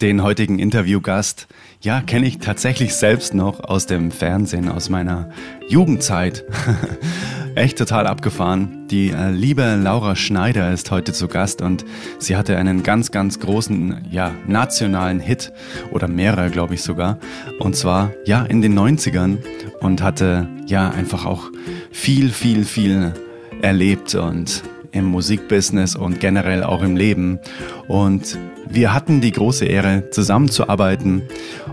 Den heutigen Interviewgast, ja, kenne ich tatsächlich selbst noch aus dem Fernsehen, aus meiner Jugendzeit. Echt total abgefahren. Die äh, liebe Laura Schneider ist heute zu Gast und sie hatte einen ganz, ganz großen, ja, nationalen Hit oder mehrere, glaube ich sogar. Und zwar, ja, in den 90ern und hatte, ja, einfach auch viel, viel, viel erlebt und im Musikbusiness und generell auch im Leben. Und wir hatten die große Ehre, zusammenzuarbeiten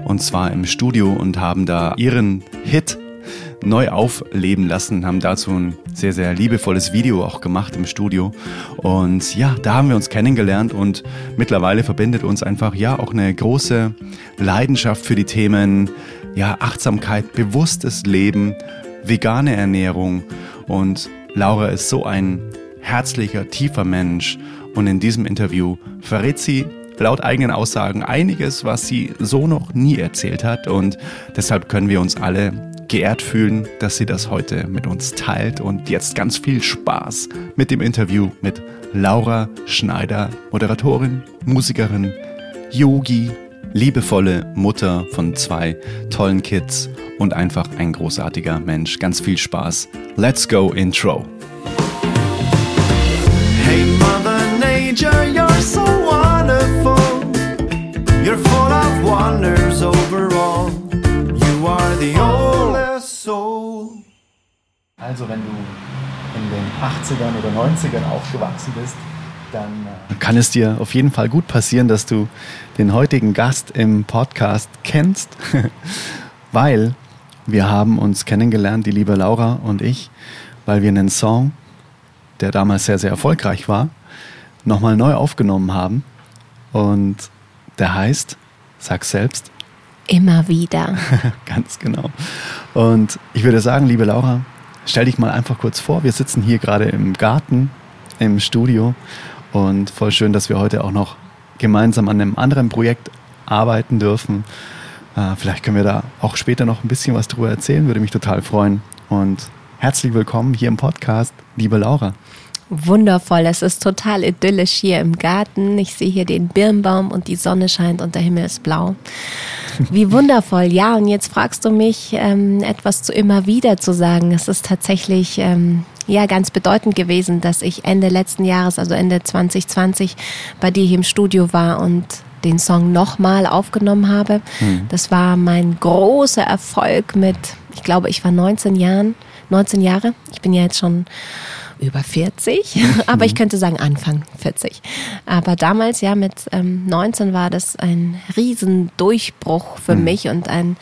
und zwar im Studio und haben da ihren Hit neu aufleben lassen, haben dazu ein sehr, sehr liebevolles Video auch gemacht im Studio. Und ja, da haben wir uns kennengelernt und mittlerweile verbindet uns einfach ja auch eine große Leidenschaft für die Themen ja, Achtsamkeit, bewusstes Leben, vegane Ernährung und Laura ist so ein herzlicher, tiefer Mensch und in diesem Interview verrät sie laut eigenen Aussagen einiges, was sie so noch nie erzählt hat und deshalb können wir uns alle geehrt fühlen, dass sie das heute mit uns teilt und jetzt ganz viel Spaß mit dem Interview mit Laura Schneider, Moderatorin, Musikerin, Yogi, liebevolle Mutter von zwei tollen Kids und einfach ein großartiger Mensch. Ganz viel Spaß. Let's go Intro. Hey Mother Nature, You're full of wonders overall. You are the oldest soul. Also wenn du in den 80ern oder 90ern aufgewachsen bist, dann äh, kann es dir auf jeden Fall gut passieren, dass du den heutigen Gast im Podcast kennst, weil wir haben uns kennengelernt, die liebe Laura und ich, weil wir einen Song der damals sehr, sehr erfolgreich war, nochmal neu aufgenommen haben. Und der heißt, sag selbst. Immer wieder. Ganz genau. Und ich würde sagen, liebe Laura, stell dich mal einfach kurz vor. Wir sitzen hier gerade im Garten, im Studio. Und voll schön, dass wir heute auch noch gemeinsam an einem anderen Projekt arbeiten dürfen. Äh, vielleicht können wir da auch später noch ein bisschen was drüber erzählen, würde mich total freuen. Und herzlich willkommen hier im Podcast, liebe Laura. Wundervoll, es ist total idyllisch hier im Garten. Ich sehe hier den Birnbaum und die Sonne scheint und der Himmel ist blau. Wie wundervoll. Ja, und jetzt fragst du mich, ähm, etwas zu immer wieder zu sagen. Es ist tatsächlich ähm, ja ganz bedeutend gewesen, dass ich Ende letzten Jahres, also Ende 2020, bei dir hier im Studio war und den Song nochmal aufgenommen habe. Mhm. Das war mein großer Erfolg mit, ich glaube, ich war 19 Jahren, 19 Jahre. Ich bin ja jetzt schon über 40, aber ich mhm. könnte sagen Anfang 40. Aber damals, ja, mit ähm, 19 war das ein Riesendurchbruch für mhm. mich und ein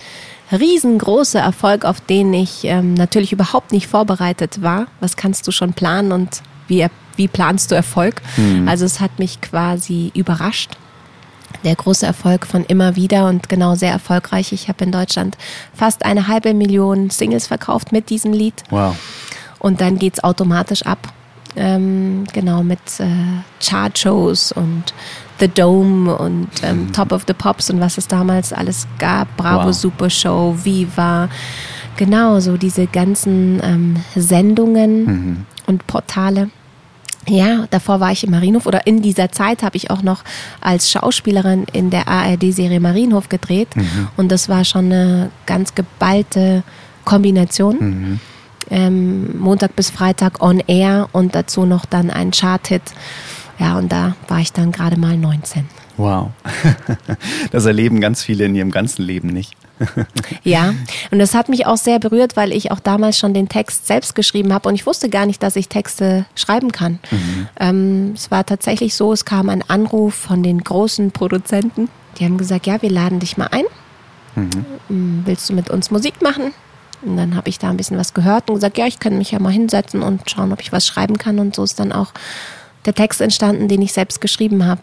riesengroßer Erfolg, auf den ich ähm, natürlich überhaupt nicht vorbereitet war. Was kannst du schon planen und wie, wie planst du Erfolg? Mhm. Also es hat mich quasi überrascht. Der große Erfolg von immer wieder und genau sehr erfolgreich. Ich habe in Deutschland fast eine halbe Million Singles verkauft mit diesem Lied. Wow. Und dann geht es automatisch ab. Ähm, genau, mit äh, Chart-Shows und The Dome und ähm, mhm. Top of the Pops und was es damals alles gab. Bravo wow. Super Show, Viva. Genau, so diese ganzen ähm, Sendungen mhm. und Portale. Ja, davor war ich im Marienhof oder in dieser Zeit habe ich auch noch als Schauspielerin in der ARD-Serie Marienhof gedreht mhm. und das war schon eine ganz geballte Kombination. Ähm, Montag bis Freitag on air und dazu noch dann ein Chart-Hit. Ja, und da war ich dann gerade mal 19. Wow. Das erleben ganz viele in ihrem ganzen Leben nicht. Ja, und das hat mich auch sehr berührt, weil ich auch damals schon den Text selbst geschrieben habe und ich wusste gar nicht, dass ich Texte schreiben kann. Mhm. Ähm, es war tatsächlich so, es kam ein Anruf von den großen Produzenten. Die haben gesagt, ja, wir laden dich mal ein. Mhm. Willst du mit uns Musik machen? Und dann habe ich da ein bisschen was gehört und gesagt, ja, ich kann mich ja mal hinsetzen und schauen, ob ich was schreiben kann. Und so ist dann auch der Text entstanden, den ich selbst geschrieben habe.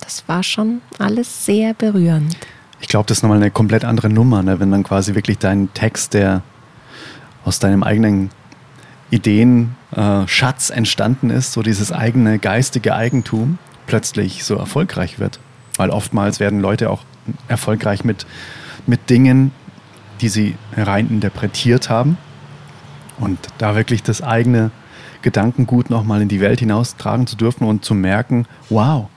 Das war schon alles sehr berührend. Ich glaube, das ist nochmal eine komplett andere Nummer, ne? wenn dann quasi wirklich dein Text, der aus deinem eigenen Ideenschatz äh, entstanden ist, so dieses eigene geistige Eigentum, plötzlich so erfolgreich wird. Weil oftmals werden Leute auch erfolgreich mit, mit Dingen, die sie rein interpretiert haben. Und da wirklich das eigene Gedankengut nochmal in die Welt hinaustragen zu dürfen und zu merken, wow,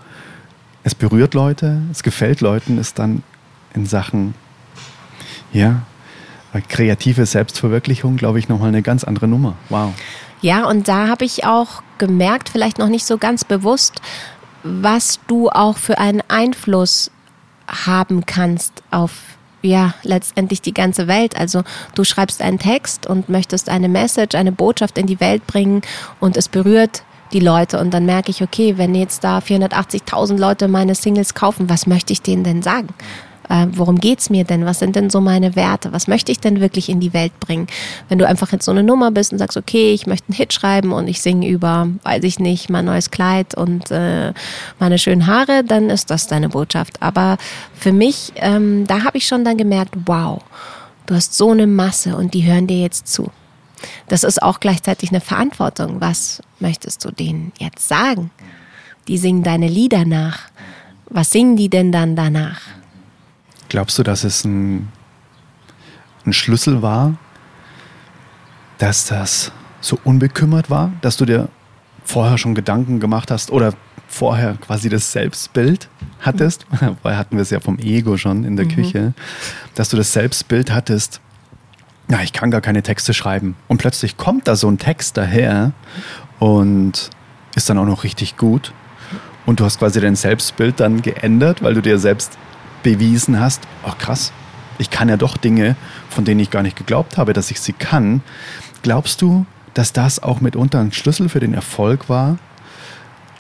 es berührt Leute, es gefällt Leuten, ist dann in Sachen, ja, kreative Selbstverwirklichung, glaube ich, nochmal eine ganz andere Nummer. Wow. Ja, und da habe ich auch gemerkt, vielleicht noch nicht so ganz bewusst, was du auch für einen Einfluss haben kannst auf ja, letztendlich die ganze Welt. Also du schreibst einen Text und möchtest eine Message, eine Botschaft in die Welt bringen und es berührt die Leute und dann merke ich, okay, wenn jetzt da 480.000 Leute meine Singles kaufen, was möchte ich denen denn sagen? Äh, worum geht's mir denn? Was sind denn so meine Werte? Was möchte ich denn wirklich in die Welt bringen? Wenn du einfach jetzt so eine Nummer bist und sagst, okay, ich möchte einen Hit schreiben und ich singe über, weiß ich nicht, mein neues Kleid und äh, meine schönen Haare, dann ist das deine Botschaft. Aber für mich, ähm, da habe ich schon dann gemerkt, wow, du hast so eine Masse und die hören dir jetzt zu. Das ist auch gleichzeitig eine Verantwortung. Was möchtest du denen jetzt sagen? Die singen deine Lieder nach. Was singen die denn dann danach? Glaubst du, dass es ein, ein Schlüssel war, dass das so unbekümmert war, dass du dir vorher schon Gedanken gemacht hast oder vorher quasi das Selbstbild hattest, weil hatten wir es ja vom Ego schon in der mhm. Küche, dass du das Selbstbild hattest, ja, ich kann gar keine Texte schreiben. Und plötzlich kommt da so ein Text daher und ist dann auch noch richtig gut. Und du hast quasi dein Selbstbild dann geändert, weil du dir selbst bewiesen hast, ach krass, ich kann ja doch Dinge, von denen ich gar nicht geglaubt habe, dass ich sie kann. Glaubst du, dass das auch mitunter ein Schlüssel für den Erfolg war?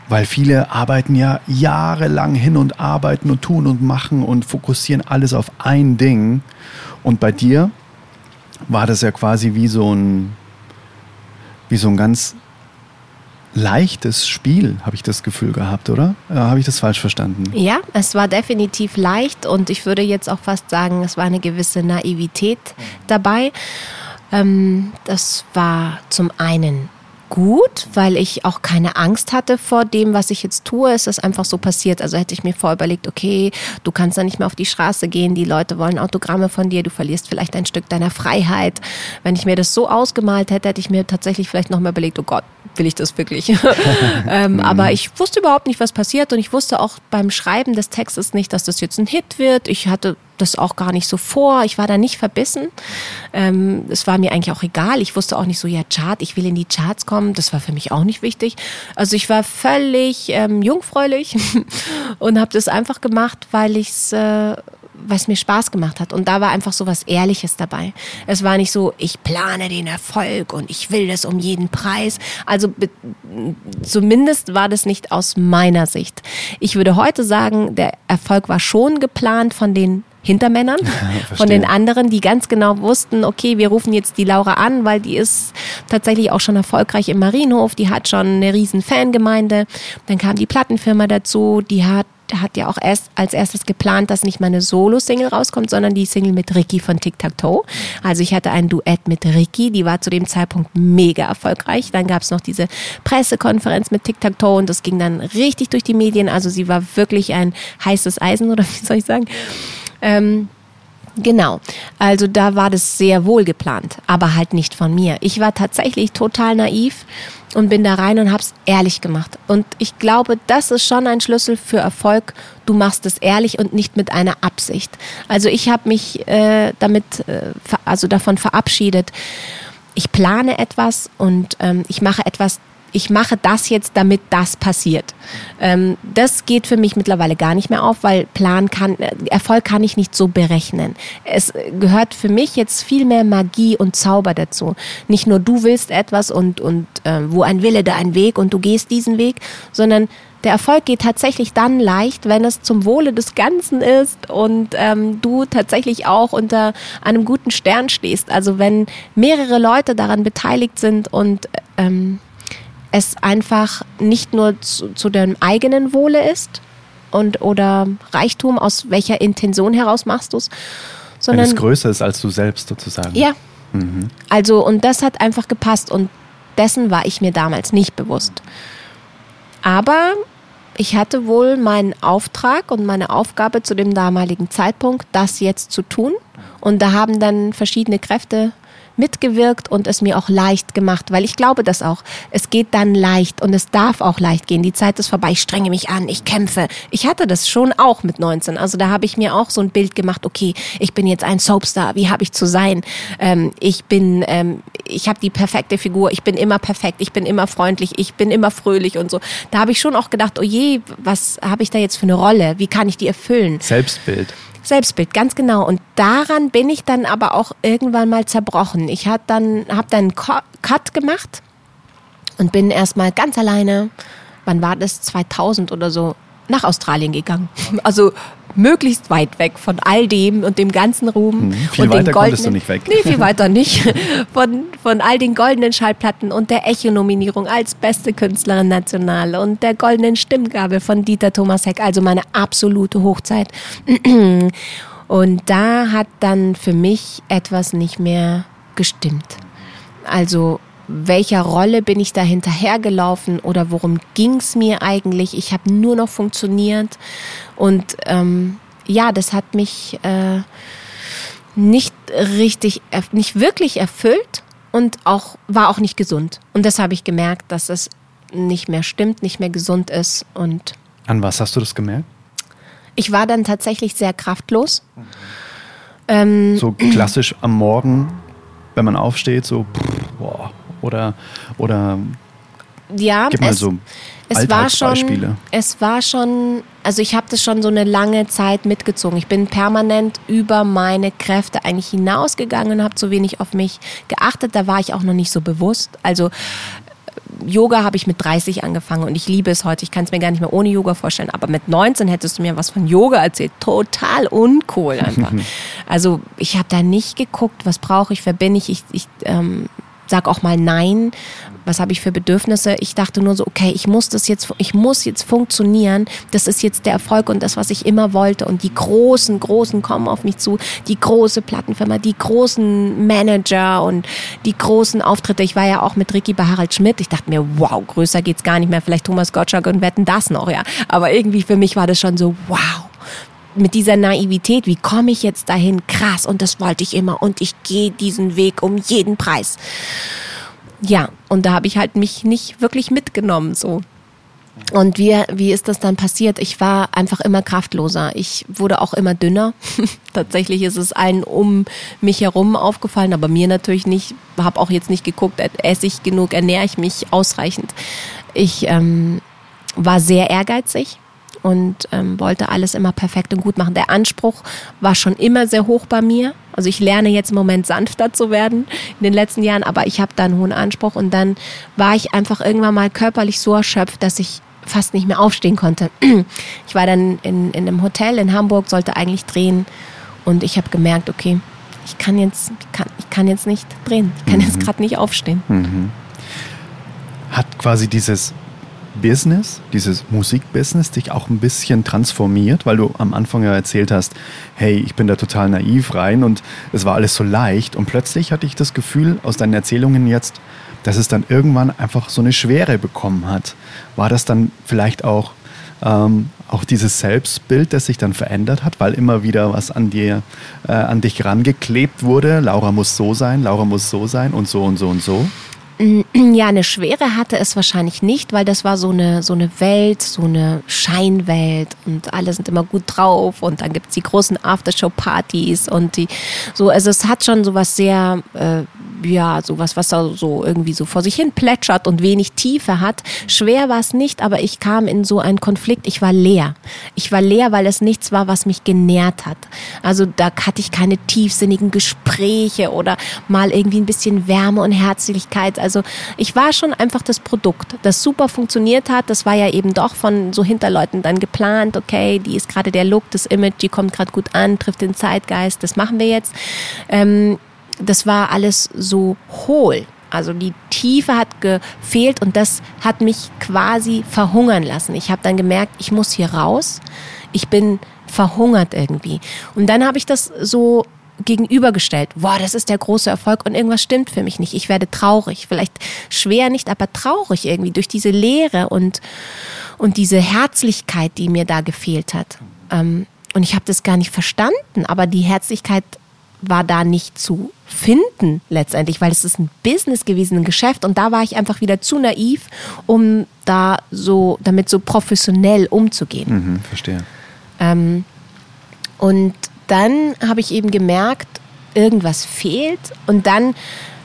Weil viele arbeiten ja jahrelang hin und arbeiten und tun und machen und fokussieren alles auf ein Ding. Und bei dir war das ja quasi wie so ein, wie so ein ganz leichtes Spiel, habe ich das Gefühl gehabt, oder? Äh, habe ich das falsch verstanden? Ja, es war definitiv leicht und ich würde jetzt auch fast sagen, es war eine gewisse Naivität dabei. Ähm, das war zum einen gut, weil ich auch keine Angst hatte vor dem, was ich jetzt tue. Es ist einfach so passiert. Also hätte ich mir vorüberlegt, okay, du kannst da nicht mehr auf die Straße gehen, die Leute wollen Autogramme von dir, du verlierst vielleicht ein Stück deiner Freiheit. Wenn ich mir das so ausgemalt hätte, hätte ich mir tatsächlich vielleicht nochmal überlegt, oh Gott, will ich das wirklich? ähm, mhm. aber ich wusste überhaupt nicht, was passiert und ich wusste auch beim Schreiben des Textes nicht, dass das jetzt ein Hit wird. Ich hatte das auch gar nicht so vor. Ich war da nicht verbissen. Ähm, es war mir eigentlich auch egal. Ich wusste auch nicht so, ja, Chart, ich will in die Charts kommen. Das war für mich auch nicht wichtig. Also ich war völlig ähm, jungfräulich und habe das einfach gemacht, weil ich es äh, was mir Spaß gemacht hat. Und da war einfach so was Ehrliches dabei. Es war nicht so, ich plane den Erfolg und ich will das um jeden Preis. Also zumindest war das nicht aus meiner Sicht. Ich würde heute sagen, der Erfolg war schon geplant von den Hintermännern, ja, von den anderen, die ganz genau wussten, okay, wir rufen jetzt die Laura an, weil die ist tatsächlich auch schon erfolgreich im Marienhof, die hat schon eine riesen Fangemeinde. Dann kam die Plattenfirma dazu, die hat hat ja auch erst als erstes geplant, dass nicht mal eine Solo-Single rauskommt, sondern die Single mit Ricky von Tic Tac Toe. Also ich hatte ein Duett mit Ricky, die war zu dem Zeitpunkt mega erfolgreich. Dann gab es noch diese Pressekonferenz mit Tic Tac Toe und das ging dann richtig durch die Medien. Also sie war wirklich ein heißes Eisen oder wie soll ich sagen. Ähm, Genau. Also da war das sehr wohl geplant, aber halt nicht von mir. Ich war tatsächlich total naiv und bin da rein und habe es ehrlich gemacht. Und ich glaube, das ist schon ein Schlüssel für Erfolg. Du machst es ehrlich und nicht mit einer Absicht. Also ich habe mich äh, damit, äh, also davon verabschiedet. Ich plane etwas und ähm, ich mache etwas ich mache das jetzt, damit das passiert. Ähm, das geht für mich mittlerweile gar nicht mehr auf, weil Plan kann, Erfolg kann ich nicht so berechnen. Es gehört für mich jetzt viel mehr Magie und Zauber dazu. Nicht nur du willst etwas und, und äh, wo ein Wille, da ein Weg und du gehst diesen Weg, sondern der Erfolg geht tatsächlich dann leicht, wenn es zum Wohle des Ganzen ist und ähm, du tatsächlich auch unter einem guten Stern stehst. Also wenn mehrere Leute daran beteiligt sind und ähm, es einfach nicht nur zu, zu dem eigenen Wohle ist und oder Reichtum, aus welcher Intention heraus machst du es, sondern Wenn es größer ist als du selbst sozusagen. Ja. Mhm. Also und das hat einfach gepasst und dessen war ich mir damals nicht bewusst. Aber ich hatte wohl meinen Auftrag und meine Aufgabe zu dem damaligen Zeitpunkt, das jetzt zu tun. Und da haben dann verschiedene Kräfte mitgewirkt und es mir auch leicht gemacht, weil ich glaube das auch. Es geht dann leicht und es darf auch leicht gehen. Die Zeit ist vorbei, ich strenge mich an, ich kämpfe. Ich hatte das schon auch mit 19. Also da habe ich mir auch so ein Bild gemacht, okay, ich bin jetzt ein Soapstar, wie habe ich zu sein? Ähm, ich bin, ähm, ich habe die perfekte Figur, ich bin immer perfekt, ich bin immer freundlich, ich bin immer fröhlich und so. Da habe ich schon auch gedacht, oh je, was habe ich da jetzt für eine Rolle? Wie kann ich die erfüllen? Selbstbild. Selbstbild, ganz genau. Und daran bin ich dann aber auch irgendwann mal zerbrochen. Ich habe dann, hab dann einen Cut gemacht und bin erstmal ganz alleine, wann war das, 2000 oder so, nach Australien gegangen. Also möglichst weit weg von all dem und dem ganzen Ruhm. Hm, viel und weiter den konntest du nicht weg. Nee, viel weiter nicht. Von, von all den goldenen Schallplatten und der Echo-Nominierung als beste Künstlerin national und der goldenen Stimmgabel von Dieter Thomas Heck, also meine absolute Hochzeit. Und da hat dann für mich etwas nicht mehr gestimmt. Also welcher Rolle bin ich da hinterhergelaufen oder worum ging es mir eigentlich? Ich habe nur noch funktioniert und ähm, ja, das hat mich äh, nicht richtig, nicht wirklich erfüllt und auch war auch nicht gesund. Und das habe ich gemerkt, dass es nicht mehr stimmt, nicht mehr gesund ist und an was hast du das gemerkt? Ich war dann tatsächlich sehr kraftlos. Ähm, so klassisch am Morgen, wenn man aufsteht, so boah, oder oder ja, gib mal es, so es war schon, es war schon, also ich habe das schon so eine lange Zeit mitgezogen. Ich bin permanent über meine Kräfte eigentlich hinausgegangen und habe zu wenig auf mich geachtet. Da war ich auch noch nicht so bewusst. Also Yoga habe ich mit 30 angefangen und ich liebe es heute. Ich kann es mir gar nicht mehr ohne Yoga vorstellen. Aber mit 19 hättest du mir was von Yoga erzählt. Total uncool einfach. also ich habe da nicht geguckt, was brauche ich, wer bin ich. Ich, ich ähm, sag auch mal Nein. Was habe ich für Bedürfnisse? Ich dachte nur so, okay, ich muss das jetzt, ich muss jetzt funktionieren. Das ist jetzt der Erfolg und das, was ich immer wollte. Und die großen, großen kommen auf mich zu. Die große Plattenfirma, die großen Manager und die großen Auftritte. Ich war ja auch mit Ricky bei Harald Schmidt. Ich dachte mir, wow, größer geht's gar nicht mehr. Vielleicht Thomas Gottschalk und wetten das noch, ja. Aber irgendwie für mich war das schon so, wow mit dieser Naivität, wie komme ich jetzt dahin? Krass, und das wollte ich immer und ich gehe diesen Weg um jeden Preis. Ja, und da habe ich halt mich nicht wirklich mitgenommen so. Und wie, wie ist das dann passiert? Ich war einfach immer kraftloser. Ich wurde auch immer dünner. Tatsächlich ist es allen um mich herum aufgefallen, aber mir natürlich nicht. Habe auch jetzt nicht geguckt, esse ich genug, ernähre ich mich ausreichend. Ich ähm, war sehr ehrgeizig und ähm, wollte alles immer perfekt und gut machen. Der Anspruch war schon immer sehr hoch bei mir. Also ich lerne jetzt im Moment sanfter zu werden in den letzten Jahren, aber ich habe da einen hohen Anspruch und dann war ich einfach irgendwann mal körperlich so erschöpft, dass ich fast nicht mehr aufstehen konnte. Ich war dann in, in einem Hotel in Hamburg, sollte eigentlich drehen und ich habe gemerkt, okay, ich kann jetzt, ich kann, ich kann jetzt nicht drehen, ich kann mhm. jetzt gerade nicht aufstehen. Mhm. Hat quasi dieses Business, dieses Musikbusiness, dich auch ein bisschen transformiert, weil du am Anfang ja erzählt hast, hey, ich bin da total naiv rein und es war alles so leicht und plötzlich hatte ich das Gefühl aus deinen Erzählungen jetzt, dass es dann irgendwann einfach so eine Schwere bekommen hat. War das dann vielleicht auch, ähm, auch dieses Selbstbild, das sich dann verändert hat, weil immer wieder was an dir, äh, an dich rangeklebt wurde? Laura muss so sein, Laura muss so sein und so und so und so? Ja, eine Schwere hatte es wahrscheinlich nicht, weil das war so eine, so eine Welt, so eine Scheinwelt und alle sind immer gut drauf und dann gibt es die großen Aftershow-Partys und die so, also es hat schon so was sehr äh, ja, sowas, was da so irgendwie so vor sich hin plätschert und wenig Tiefe hat. Schwer war es nicht, aber ich kam in so einen Konflikt. Ich war leer. Ich war leer, weil es nichts war, was mich genährt hat. Also da hatte ich keine tiefsinnigen Gespräche oder mal irgendwie ein bisschen Wärme und Herzlichkeit. Also ich war schon einfach das Produkt, das super funktioniert hat. Das war ja eben doch von so Hinterleuten dann geplant. Okay, die ist gerade der Look, das Image, die kommt gerade gut an, trifft den Zeitgeist. Das machen wir jetzt. Ähm, das war alles so hohl. Also die Tiefe hat gefehlt und das hat mich quasi verhungern lassen. Ich habe dann gemerkt, ich muss hier raus. Ich bin verhungert irgendwie. Und dann habe ich das so gegenübergestellt. Boah, das ist der große Erfolg und irgendwas stimmt für mich nicht. Ich werde traurig. Vielleicht schwer nicht, aber traurig irgendwie durch diese Leere und, und diese Herzlichkeit, die mir da gefehlt hat. Ähm, und ich habe das gar nicht verstanden, aber die Herzlichkeit war da nicht zu finden letztendlich, weil es ist ein Business gewesen, ein Geschäft und da war ich einfach wieder zu naiv, um da so damit so professionell umzugehen. Mhm, verstehe. Ähm, und dann habe ich eben gemerkt, irgendwas fehlt und dann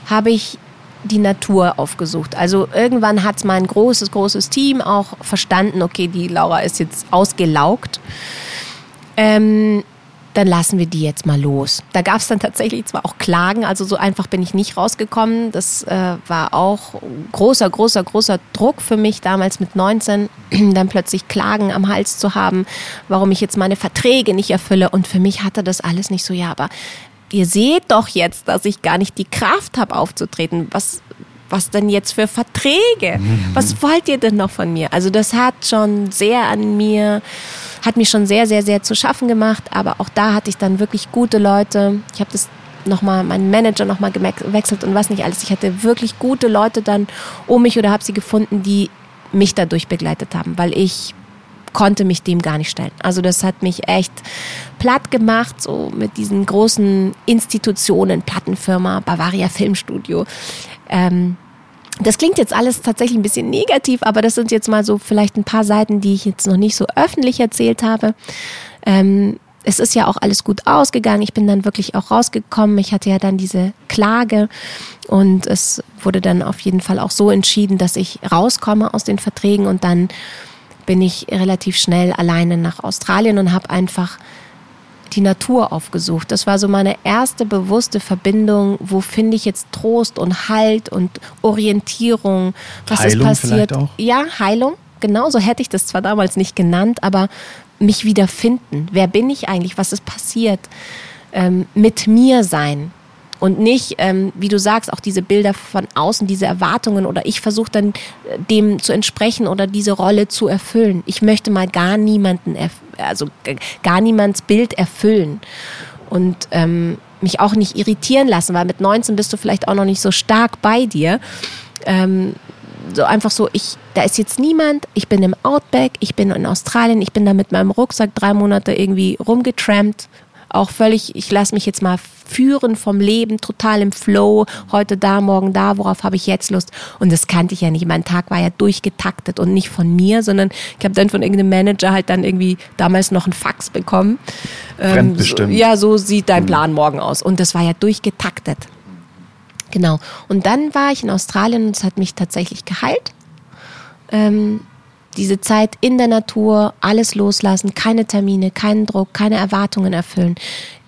habe ich die Natur aufgesucht. Also irgendwann hat mein großes, großes Team auch verstanden, okay, die Laura ist jetzt ausgelaugt. Ähm, dann lassen wir die jetzt mal los. Da gab es dann tatsächlich zwar auch Klagen, also so einfach bin ich nicht rausgekommen. Das äh, war auch großer, großer, großer Druck für mich damals mit 19, dann plötzlich Klagen am Hals zu haben, warum ich jetzt meine Verträge nicht erfülle. Und für mich hatte das alles nicht so, ja, aber ihr seht doch jetzt, dass ich gar nicht die Kraft habe aufzutreten. Was, was denn jetzt für Verträge? Mhm. Was wollt ihr denn noch von mir? Also das hat schon sehr an mir hat mir schon sehr, sehr, sehr zu schaffen gemacht. Aber auch da hatte ich dann wirklich gute Leute. Ich habe das nochmal, meinen Manager nochmal gewechselt und was nicht alles. Ich hatte wirklich gute Leute dann um mich oder habe sie gefunden, die mich dadurch begleitet haben, weil ich konnte mich dem gar nicht stellen. Also das hat mich echt platt gemacht, so mit diesen großen Institutionen, Plattenfirma, Bavaria Filmstudio. Ähm, das klingt jetzt alles tatsächlich ein bisschen negativ, aber das sind jetzt mal so vielleicht ein paar Seiten, die ich jetzt noch nicht so öffentlich erzählt habe. Ähm, es ist ja auch alles gut ausgegangen. Ich bin dann wirklich auch rausgekommen. Ich hatte ja dann diese Klage und es wurde dann auf jeden Fall auch so entschieden, dass ich rauskomme aus den Verträgen und dann bin ich relativ schnell alleine nach Australien und habe einfach die Natur aufgesucht. Das war so meine erste bewusste Verbindung, wo finde ich jetzt Trost und Halt und Orientierung, was Heilung ist passiert. Auch? Ja, Heilung, genau, so hätte ich das zwar damals nicht genannt, aber mich wiederfinden. Wer bin ich eigentlich? Was ist passiert? Ähm, mit mir sein und nicht, ähm, wie du sagst, auch diese Bilder von außen, diese Erwartungen oder ich versuche dann äh, dem zu entsprechen oder diese Rolle zu erfüllen. Ich möchte mal gar niemanden, also gar niemands Bild erfüllen und ähm, mich auch nicht irritieren lassen, weil mit 19 bist du vielleicht auch noch nicht so stark bei dir. Ähm, so einfach so, ich, da ist jetzt niemand, ich bin im Outback, ich bin in Australien, ich bin da mit meinem Rucksack drei Monate irgendwie rumgetrampt auch völlig, ich lasse mich jetzt mal führen vom Leben, total im Flow, heute da, morgen da, worauf habe ich jetzt Lust? Und das kannte ich ja nicht. Mein Tag war ja durchgetaktet und nicht von mir, sondern ich habe dann von irgendeinem Manager halt dann irgendwie damals noch einen Fax bekommen. Fremdbestimmt. Ähm, so, ja, so sieht dein mhm. Plan morgen aus. Und das war ja durchgetaktet. Genau. Und dann war ich in Australien und es hat mich tatsächlich geheilt. Ähm, diese Zeit in der Natur, alles loslassen, keine Termine, keinen Druck, keine Erwartungen erfüllen.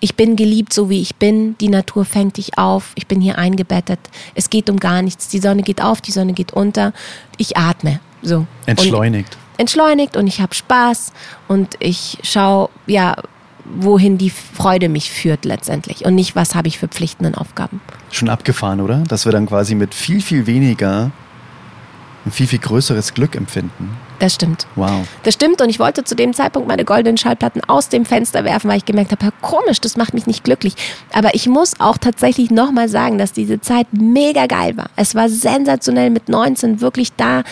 Ich bin geliebt, so wie ich bin. Die Natur fängt dich auf. Ich bin hier eingebettet. Es geht um gar nichts. Die Sonne geht auf, die Sonne geht unter. Ich atme. So. Entschleunigt. Und entschleunigt und ich habe Spaß und ich schaue, ja, wohin die Freude mich führt letztendlich und nicht, was habe ich für Pflichten und Aufgaben. Schon abgefahren, oder? Dass wir dann quasi mit viel, viel weniger ein viel, viel größeres Glück empfinden. Das stimmt. Wow. Das stimmt und ich wollte zu dem Zeitpunkt meine goldenen Schallplatten aus dem Fenster werfen, weil ich gemerkt habe, komisch, das macht mich nicht glücklich. Aber ich muss auch tatsächlich nochmal sagen, dass diese Zeit mega geil war. Es war sensationell mit 19 wirklich da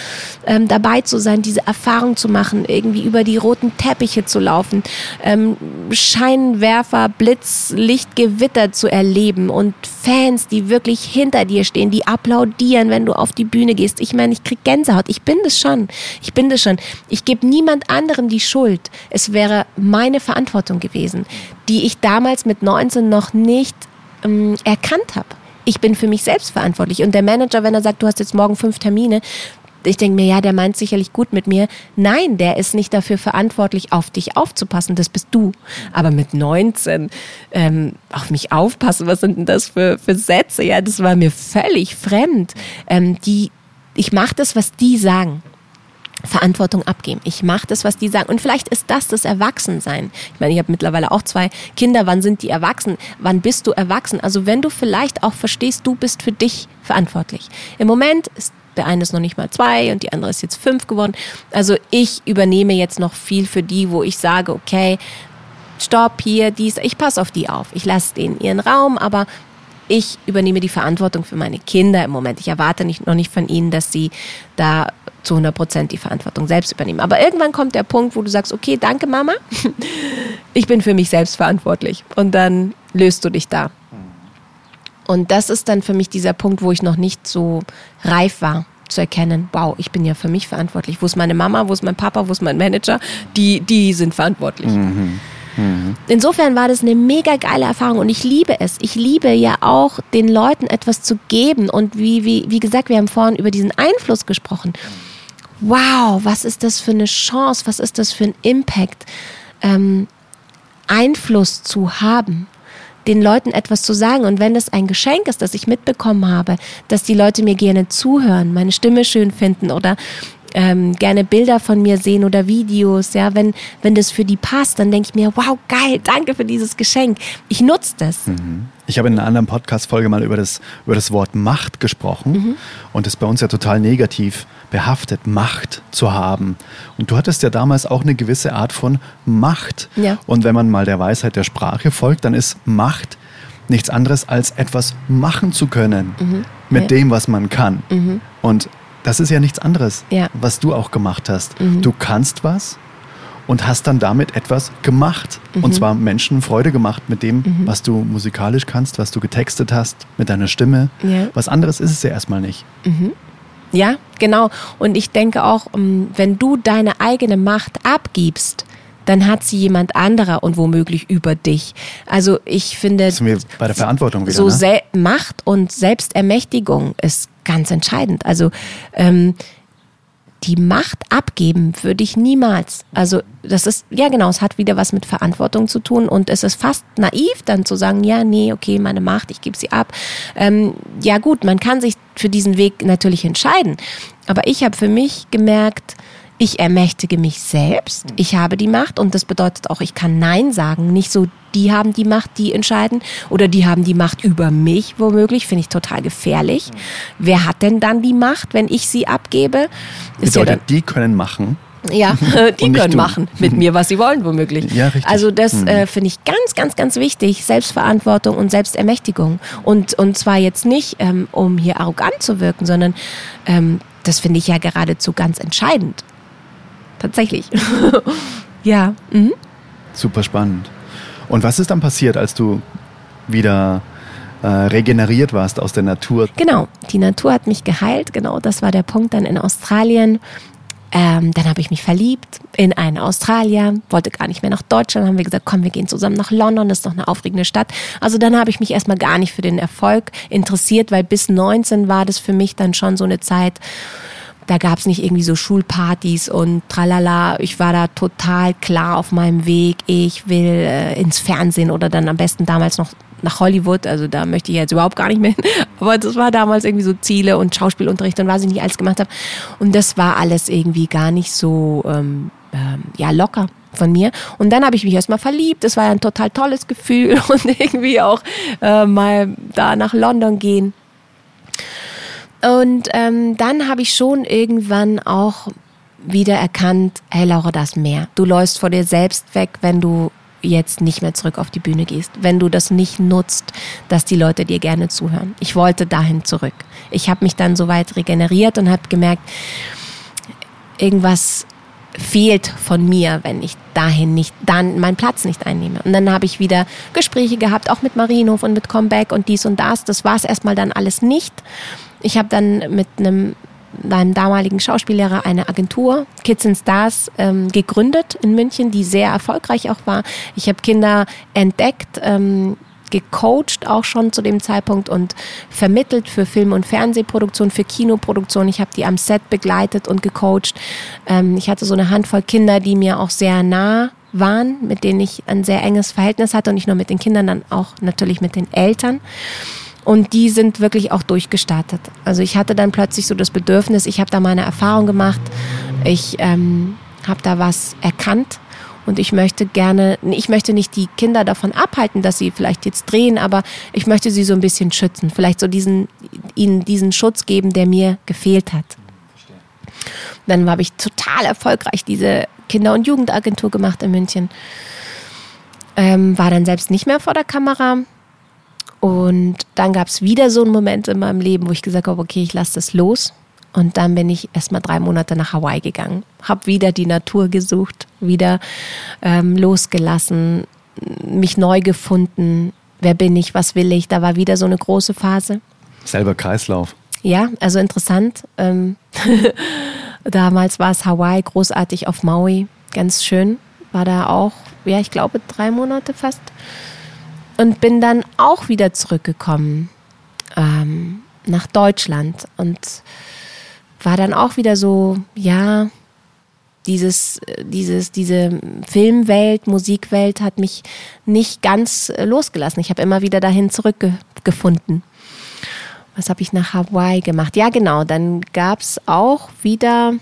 ähm, dabei zu sein, diese Erfahrung zu machen, irgendwie über die roten Teppiche zu laufen, ähm, Scheinwerfer, Blitz, Licht, Gewitter zu erleben und Fans, die wirklich hinter dir stehen, die applaudieren, wenn du auf die Bühne gehst. Ich meine, ich krieg Gänsehaut. Ich bin das schon. Ich bin das schon. Ich gebe niemand anderem die Schuld. Es wäre meine Verantwortung gewesen, die ich damals mit 19 noch nicht ähm, erkannt habe. Ich bin für mich selbst verantwortlich. Und der Manager, wenn er sagt, du hast jetzt morgen fünf Termine, ich denke mir, ja, der meint sicherlich gut mit mir. Nein, der ist nicht dafür verantwortlich, auf dich aufzupassen. Das bist du. Aber mit 19 ähm, auf mich aufpassen, was sind denn das für, für Sätze? Ja, das war mir völlig fremd. Ähm, die, ich mache das, was die sagen. Verantwortung abgeben. Ich mache das, was die sagen. Und vielleicht ist das das Erwachsensein. Ich meine, ich habe mittlerweile auch zwei Kinder. Wann sind die erwachsen? Wann bist du erwachsen? Also wenn du vielleicht auch verstehst, du bist für dich verantwortlich. Im Moment ist der eine ist noch nicht mal zwei und die andere ist jetzt fünf geworden. Also ich übernehme jetzt noch viel für die, wo ich sage, okay, stopp hier, dies, ich passe auf die auf. Ich lasse denen ihren Raum, aber ich übernehme die Verantwortung für meine Kinder im Moment. Ich erwarte nicht, noch nicht von ihnen, dass sie da zu 100 Prozent die Verantwortung selbst übernehmen. Aber irgendwann kommt der Punkt, wo du sagst, okay, danke Mama, ich bin für mich selbst verantwortlich. Und dann löst du dich da Und das ist dann für mich dieser Punkt, wo ich noch nicht so reif war zu erkennen, wow, ich bin ja für mich verantwortlich. Wo ist meine Mama, wo ist mein Papa, wo ist mein Manager? Die, die sind verantwortlich. Mhm. Mhm. Insofern war das eine mega geile Erfahrung und ich liebe es. Ich liebe ja auch, den Leuten etwas zu geben. Und wie, wie, wie gesagt, wir haben vorhin über diesen Einfluss gesprochen. Wow, was ist das für eine Chance? Was ist das für ein Impact? Ähm, Einfluss zu haben den Leuten etwas zu sagen. Und wenn es ein Geschenk ist, das ich mitbekommen habe, dass die Leute mir gerne zuhören, meine Stimme schön finden oder ähm, gerne Bilder von mir sehen oder Videos, ja, wenn, wenn das für die passt, dann denke ich mir, wow, geil, danke für dieses Geschenk. Ich nutze das. Mhm. Ich habe in einer anderen Podcast-Folge mal über das, über das Wort Macht gesprochen mhm. und das ist bei uns ja total negativ behaftet, Macht zu haben. Und du hattest ja damals auch eine gewisse Art von Macht. Ja. Und wenn man mal der Weisheit der Sprache folgt, dann ist Macht nichts anderes als etwas machen zu können mhm. mit ja. dem, was man kann. Mhm. Und das ist ja nichts anderes, ja. was du auch gemacht hast. Mhm. Du kannst was und hast dann damit etwas gemacht. Mhm. Und zwar Menschen Freude gemacht mit dem, mhm. was du musikalisch kannst, was du getextet hast, mit deiner Stimme. Ja. Was anderes ist es ja erstmal nicht. Ja, genau. Und ich denke auch, ähm, wenn du deine eigene Macht abgibst, dann hat sie jemand anderer und womöglich über dich. Also ich finde, sind wir bei der Verantwortung wieder, so ne? Macht und Selbstermächtigung ist ganz entscheidend. Also ähm, die Macht abgeben würde ich niemals. Also das ist, ja genau, es hat wieder was mit Verantwortung zu tun und es ist fast naiv dann zu sagen, ja, nee, okay, meine Macht, ich gebe sie ab. Ähm, ja gut, man kann sich für diesen Weg natürlich entscheiden. Aber ich habe für mich gemerkt, ich ermächtige mich selbst, ich habe die Macht und das bedeutet auch, ich kann Nein sagen. Nicht so, die haben die Macht, die entscheiden oder die haben die Macht über mich womöglich, finde ich total gefährlich. Wer hat denn dann die Macht, wenn ich sie abgebe? Ist bedeutet, ja die können machen. Ja, die können machen mit mir, was sie wollen, womöglich. Ja, richtig. Also das mhm. äh, finde ich ganz, ganz, ganz wichtig. Selbstverantwortung und Selbstermächtigung. Und, und zwar jetzt nicht, ähm, um hier arrogant zu wirken, sondern ähm, das finde ich ja geradezu ganz entscheidend tatsächlich. ja. Mhm. Super spannend. Und was ist dann passiert, als du wieder äh, regeneriert warst aus der Natur? Genau, die Natur hat mich geheilt. Genau, das war der Punkt dann in Australien. Ähm, dann habe ich mich verliebt in einen Australier, wollte gar nicht mehr nach Deutschland, haben wir gesagt, komm, wir gehen zusammen nach London, das ist doch eine aufregende Stadt. Also dann habe ich mich erstmal gar nicht für den Erfolg interessiert, weil bis 19 war das für mich dann schon so eine Zeit, da gab es nicht irgendwie so Schulpartys und tralala. Ich war da total klar auf meinem Weg. Ich will äh, ins Fernsehen oder dann am besten damals noch nach Hollywood. Also da möchte ich jetzt überhaupt gar nicht mehr hin. Aber das war damals irgendwie so Ziele und Schauspielunterricht und was ich nicht alles gemacht habe. Und das war alles irgendwie gar nicht so ähm, ähm, ja locker von mir. Und dann habe ich mich erstmal verliebt. Das war ein total tolles Gefühl und irgendwie auch äh, mal da nach London gehen. Und ähm, dann habe ich schon irgendwann auch wieder erkannt, hey Laura, das mehr. Du läufst vor dir selbst weg, wenn du jetzt nicht mehr zurück auf die Bühne gehst, wenn du das nicht nutzt, dass die Leute dir gerne zuhören. Ich wollte dahin zurück. Ich habe mich dann soweit regeneriert und habe gemerkt, irgendwas fehlt von mir, wenn ich dahin nicht, dann meinen Platz nicht einnehme. Und dann habe ich wieder Gespräche gehabt, auch mit Marienhof und mit Comeback und dies und das. Das war es erstmal dann alles nicht. Ich habe dann mit einem meinem damaligen Schauspiellehrer eine Agentur, Kids and Stars, ähm, gegründet in München, die sehr erfolgreich auch war. Ich habe Kinder entdeckt, ähm, gecoacht auch schon zu dem Zeitpunkt und vermittelt für Film- und Fernsehproduktion, für Kinoproduktion. Ich habe die am Set begleitet und gecoacht. Ähm, ich hatte so eine Handvoll Kinder, die mir auch sehr nah waren, mit denen ich ein sehr enges Verhältnis hatte und nicht nur mit den Kindern, dann auch natürlich mit den Eltern. Und die sind wirklich auch durchgestartet. Also ich hatte dann plötzlich so das Bedürfnis, ich habe da meine Erfahrung gemacht, ich ähm, habe da was erkannt und ich möchte gerne, ich möchte nicht die Kinder davon abhalten, dass sie vielleicht jetzt drehen, aber ich möchte sie so ein bisschen schützen. Vielleicht so diesen, ihnen diesen Schutz geben, der mir gefehlt hat. Dann habe ich total erfolgreich diese Kinder- und Jugendagentur gemacht in München. Ähm, war dann selbst nicht mehr vor der Kamera, und dann gab es wieder so einen Moment in meinem Leben, wo ich gesagt habe, okay, ich lasse das los. Und dann bin ich erstmal drei Monate nach Hawaii gegangen, habe wieder die Natur gesucht, wieder ähm, losgelassen, mich neu gefunden, wer bin ich, was will ich. Da war wieder so eine große Phase. Selber Kreislauf. Ja, also interessant. Ähm Damals war es Hawaii, großartig auf Maui, ganz schön. War da auch, ja, ich glaube, drei Monate fast. Und bin dann auch wieder zurückgekommen ähm, nach Deutschland und war dann auch wieder so, ja, dieses, dieses, diese Filmwelt, Musikwelt hat mich nicht ganz losgelassen. Ich habe immer wieder dahin zurückgefunden. Was habe ich nach Hawaii gemacht? Ja, genau. Dann gab es auch wieder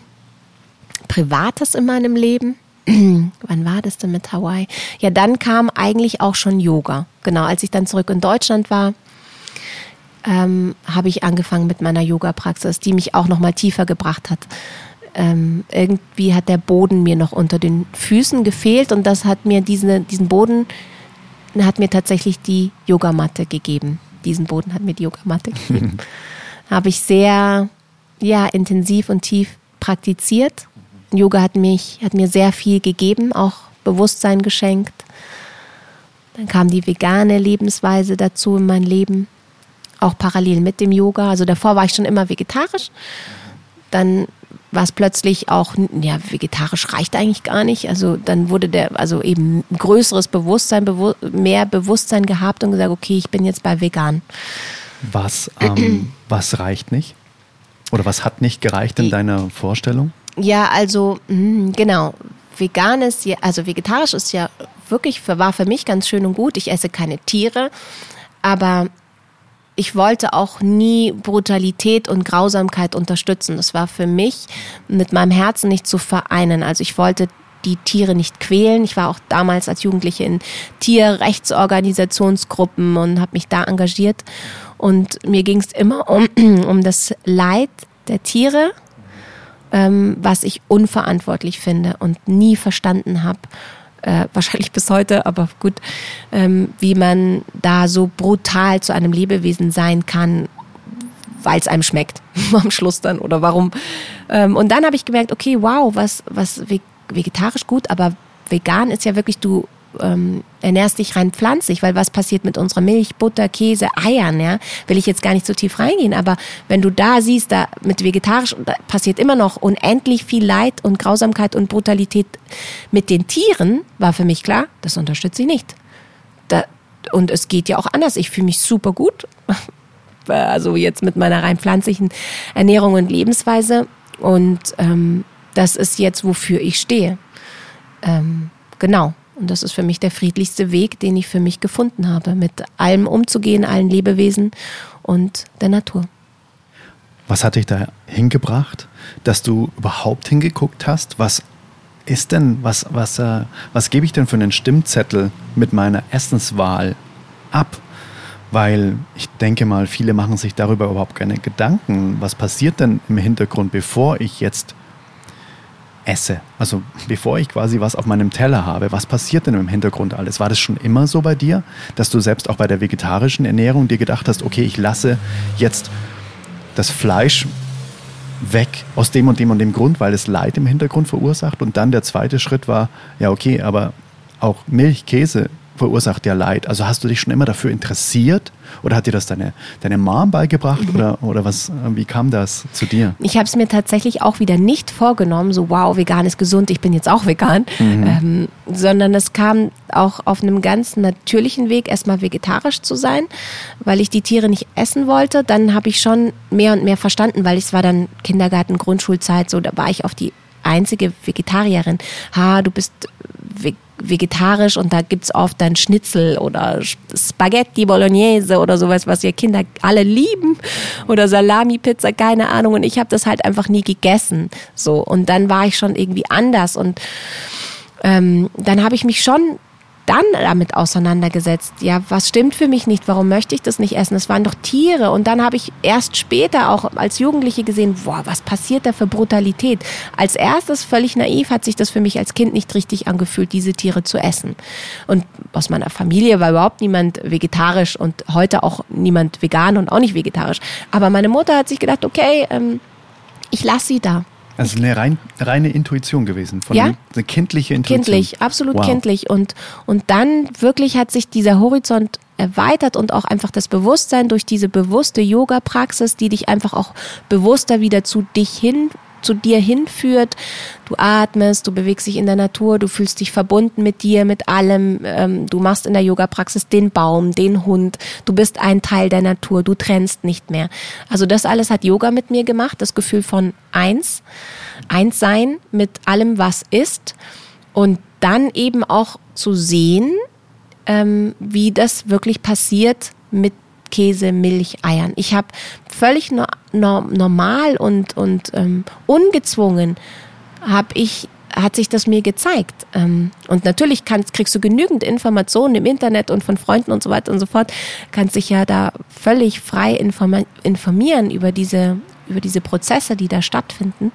Privates in meinem Leben. Wann war das denn mit Hawaii? Ja, dann kam eigentlich auch schon Yoga. Genau, als ich dann zurück in Deutschland war, ähm, habe ich angefangen mit meiner Yoga-Praxis, die mich auch noch mal tiefer gebracht hat ähm, irgendwie hat der Boden mir noch unter den Füßen gefehlt und das hat mir diese, diesen Boden hat mir tatsächlich die Yogamatte gegeben. Diesen Boden hat mir die Yogamatte gegeben. Habe ich sehr ja, intensiv und tief praktiziert. Yoga hat mich, hat mir sehr viel gegeben, auch Bewusstsein geschenkt. Dann kam die vegane Lebensweise dazu in mein Leben, auch parallel mit dem Yoga. Also davor war ich schon immer vegetarisch. Dann war es plötzlich auch, ja, vegetarisch reicht eigentlich gar nicht. Also dann wurde der, also eben größeres Bewusstsein, bewu mehr Bewusstsein gehabt und gesagt, okay, ich bin jetzt bei vegan. Was, ähm, was reicht nicht? Oder was hat nicht gereicht in deiner Vorstellung? Ja, also mh, genau. Vegan ist ja, also vegetarisch ist ja wirklich, war für mich ganz schön und gut. Ich esse keine Tiere, aber ich wollte auch nie Brutalität und Grausamkeit unterstützen. Das war für mich mit meinem Herzen nicht zu vereinen. Also ich wollte die Tiere nicht quälen. Ich war auch damals als Jugendliche in Tierrechtsorganisationsgruppen und habe mich da engagiert. Und mir ging es immer um, um das Leid der Tiere, ähm, was ich unverantwortlich finde und nie verstanden habe äh, wahrscheinlich bis heute, aber gut, ähm, wie man da so brutal zu einem Lebewesen sein kann, weil es einem schmeckt am Schluss dann oder warum. Ähm, und dann habe ich gemerkt, okay, wow, was, was vegetarisch gut, aber vegan ist ja wirklich, du ähm, ernährst dich rein pflanzlich, weil was passiert mit unserer Milch, Butter, Käse, Eiern, ja, will ich jetzt gar nicht so tief reingehen, aber wenn du da siehst, da mit vegetarisch da passiert immer noch unendlich viel Leid und Grausamkeit und Brutalität mit den Tieren, war für mich klar, das unterstütze ich nicht. Da, und es geht ja auch anders. Ich fühle mich super gut, also jetzt mit meiner rein pflanzlichen Ernährung und Lebensweise und ähm, das ist jetzt, wofür ich stehe. Ähm, genau. Und das ist für mich der friedlichste Weg, den ich für mich gefunden habe, mit allem umzugehen, allen Lebewesen und der Natur. Was hat dich da hingebracht, dass du überhaupt hingeguckt hast? Was ist denn, was, was, äh, was gebe ich denn für einen Stimmzettel mit meiner Essenswahl ab? Weil ich denke mal, viele machen sich darüber überhaupt keine Gedanken. Was passiert denn im Hintergrund, bevor ich jetzt esse. Also bevor ich quasi was auf meinem Teller habe, was passiert denn im Hintergrund alles? War das schon immer so bei dir, dass du selbst auch bei der vegetarischen Ernährung dir gedacht hast, okay, ich lasse jetzt das Fleisch weg aus dem und dem und dem Grund, weil es Leid im Hintergrund verursacht? Und dann der zweite Schritt war, ja okay, aber auch Milch, Käse verursacht ja Leid. Also hast du dich schon immer dafür interessiert oder hat dir das deine, deine Mom beigebracht mhm. oder, oder was, wie kam das zu dir? Ich habe es mir tatsächlich auch wieder nicht vorgenommen, so wow, vegan ist gesund, ich bin jetzt auch vegan, mhm. ähm, sondern es kam auch auf einem ganz natürlichen Weg, erstmal vegetarisch zu sein, weil ich die Tiere nicht essen wollte. Dann habe ich schon mehr und mehr verstanden, weil es war dann Kindergarten, Grundschulzeit, so da war ich auf die einzige Vegetarierin. Ha, du bist vegetarisch und da gibt es oft dann Schnitzel oder Spaghetti Bolognese oder sowas, was ihr Kinder alle lieben oder Salami-Pizza, keine Ahnung. Und ich habe das halt einfach nie gegessen. So und dann war ich schon irgendwie anders und ähm, dann habe ich mich schon dann damit auseinandergesetzt. Ja, was stimmt für mich nicht? Warum möchte ich das nicht essen? Es waren doch Tiere. Und dann habe ich erst später auch als Jugendliche gesehen, boah, was passiert da für Brutalität? Als erstes, völlig naiv, hat sich das für mich als Kind nicht richtig angefühlt, diese Tiere zu essen. Und aus meiner Familie war überhaupt niemand vegetarisch und heute auch niemand vegan und auch nicht vegetarisch. Aber meine Mutter hat sich gedacht, okay, ähm, ich lasse sie da. Also eine rein, reine Intuition gewesen, von ja? eine kindliche Intuition. Kindlich, absolut wow. kindlich. Und, und dann wirklich hat sich dieser Horizont erweitert und auch einfach das Bewusstsein durch diese bewusste Yoga-Praxis, die dich einfach auch bewusster wieder zu dich hin zu dir hinführt. Du atmest, du bewegst dich in der Natur, du fühlst dich verbunden mit dir, mit allem. Ähm, du machst in der Yoga-Praxis den Baum, den Hund. Du bist ein Teil der Natur, du trennst nicht mehr. Also das alles hat Yoga mit mir gemacht, das Gefühl von eins, eins sein mit allem, was ist. Und dann eben auch zu sehen, ähm, wie das wirklich passiert mit Käse, Milch, Eiern. Ich habe völlig no, no, normal und, und ähm, ungezwungen habe ich hat sich das mir gezeigt. Ähm, und natürlich kannst, kriegst du genügend Informationen im Internet und von Freunden und so weiter und so fort. Kannst dich ja da völlig frei informieren über diese, über diese Prozesse, die da stattfinden.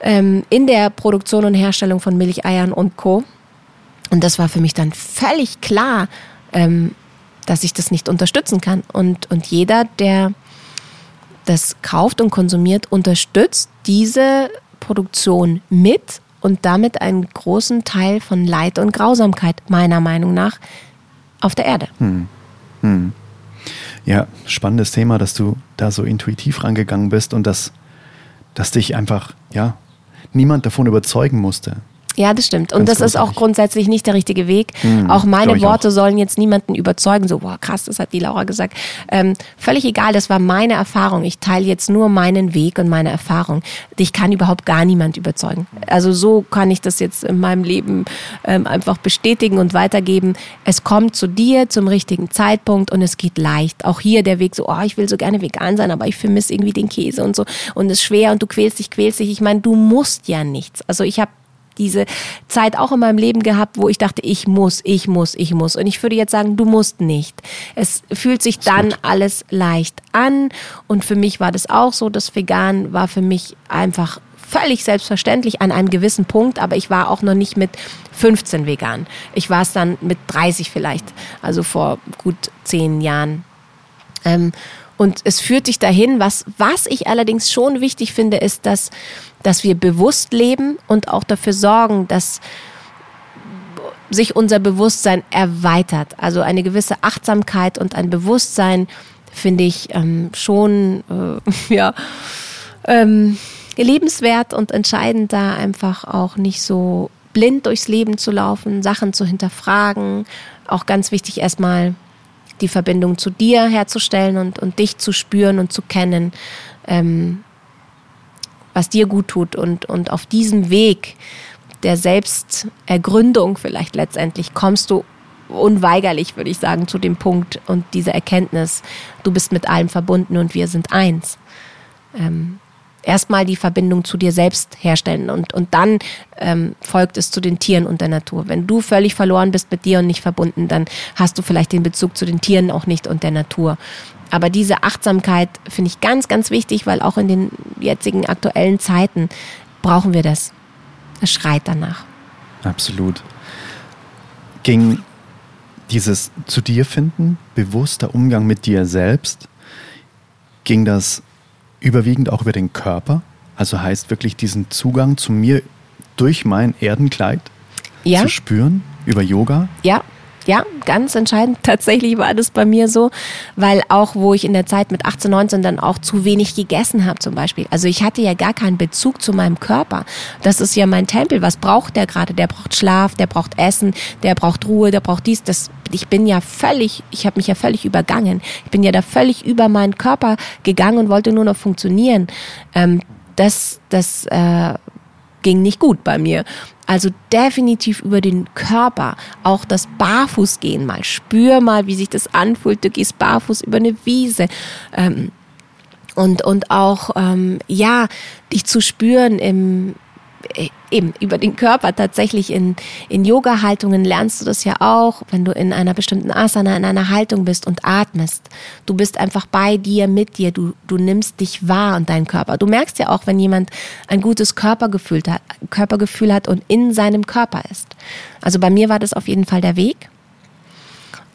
Ähm, in der Produktion und Herstellung von Milch, Eiern und Co. Und das war für mich dann völlig klar, ähm, dass ich das nicht unterstützen kann. Und, und jeder, der das kauft und konsumiert, unterstützt diese Produktion mit und damit einen großen Teil von Leid und Grausamkeit, meiner Meinung nach, auf der Erde. Hm. Hm. Ja, spannendes Thema, dass du da so intuitiv rangegangen bist und dass, dass dich einfach, ja, niemand davon überzeugen musste. Ja, das stimmt. Und Ganz das ist auch grundsätzlich nicht der richtige Weg. Mhm, auch meine Worte auch. sollen jetzt niemanden überzeugen, so, boah, krass, das hat die Laura gesagt. Ähm, völlig egal, das war meine Erfahrung. Ich teile jetzt nur meinen Weg und meine Erfahrung. Dich kann überhaupt gar niemand überzeugen. Also so kann ich das jetzt in meinem Leben ähm, einfach bestätigen und weitergeben. Es kommt zu dir zum richtigen Zeitpunkt und es geht leicht. Auch hier der Weg so, oh, ich will so gerne vegan sein, aber ich vermisse irgendwie den Käse und so und es ist schwer und du quälst dich, quälst dich. Ich meine, du musst ja nichts. Also ich habe diese Zeit auch in meinem Leben gehabt, wo ich dachte, ich muss, ich muss, ich muss. Und ich würde jetzt sagen, du musst nicht. Es fühlt sich dann alles leicht an. Und für mich war das auch so. Das Vegan war für mich einfach völlig selbstverständlich an einem gewissen Punkt, aber ich war auch noch nicht mit 15 vegan. Ich war es dann mit 30 vielleicht, also vor gut zehn Jahren. Ähm, und es führt dich dahin. Was, was ich allerdings schon wichtig finde, ist, dass, dass wir bewusst leben und auch dafür sorgen, dass sich unser Bewusstsein erweitert. Also eine gewisse Achtsamkeit und ein Bewusstsein finde ich ähm, schon äh, ja, ähm, lebenswert und entscheidend, da einfach auch nicht so blind durchs Leben zu laufen, Sachen zu hinterfragen. Auch ganz wichtig erstmal die Verbindung zu dir herzustellen und, und dich zu spüren und zu kennen, ähm, was dir gut tut. Und, und auf diesem Weg der Selbstergründung vielleicht letztendlich kommst du unweigerlich, würde ich sagen, zu dem Punkt und dieser Erkenntnis, du bist mit allem verbunden und wir sind eins. Ähm, erstmal die Verbindung zu dir selbst herstellen und, und dann ähm, folgt es zu den Tieren und der Natur. Wenn du völlig verloren bist mit dir und nicht verbunden, dann hast du vielleicht den Bezug zu den Tieren auch nicht und der Natur. Aber diese Achtsamkeit finde ich ganz, ganz wichtig, weil auch in den jetzigen aktuellen Zeiten brauchen wir das. Es schreit danach. Absolut. Ging dieses zu dir finden, bewusster Umgang mit dir selbst, ging das überwiegend auch über den Körper. Also heißt wirklich diesen Zugang zu mir durch mein Erdenkleid ja. zu spüren über Yoga. Ja, ja, ganz entscheidend. Tatsächlich war das bei mir so, weil auch wo ich in der Zeit mit 18, 19 dann auch zu wenig gegessen habe zum Beispiel. Also ich hatte ja gar keinen Bezug zu meinem Körper. Das ist ja mein Tempel. Was braucht der gerade? Der braucht Schlaf, der braucht Essen, der braucht Ruhe, der braucht dies. Das, ich bin ja völlig, ich habe mich ja völlig übergangen. Ich bin ja da völlig über meinen Körper gegangen und wollte nur noch funktionieren. Ähm, das, das äh, ging nicht gut bei mir. Also definitiv über den Körper, auch das Barfußgehen mal. Spür mal, wie sich das anfühlt. Du gehst barfuß über eine Wiese. Ähm, und, und auch, ähm, ja, dich zu spüren im, eben über den Körper tatsächlich in, in Yoga-Haltungen lernst du das ja auch, wenn du in einer bestimmten Asana, in einer Haltung bist und atmest. Du bist einfach bei dir, mit dir, du, du nimmst dich wahr und deinen Körper. Du merkst ja auch, wenn jemand ein gutes Körpergefühl hat, Körpergefühl hat und in seinem Körper ist. Also bei mir war das auf jeden Fall der Weg,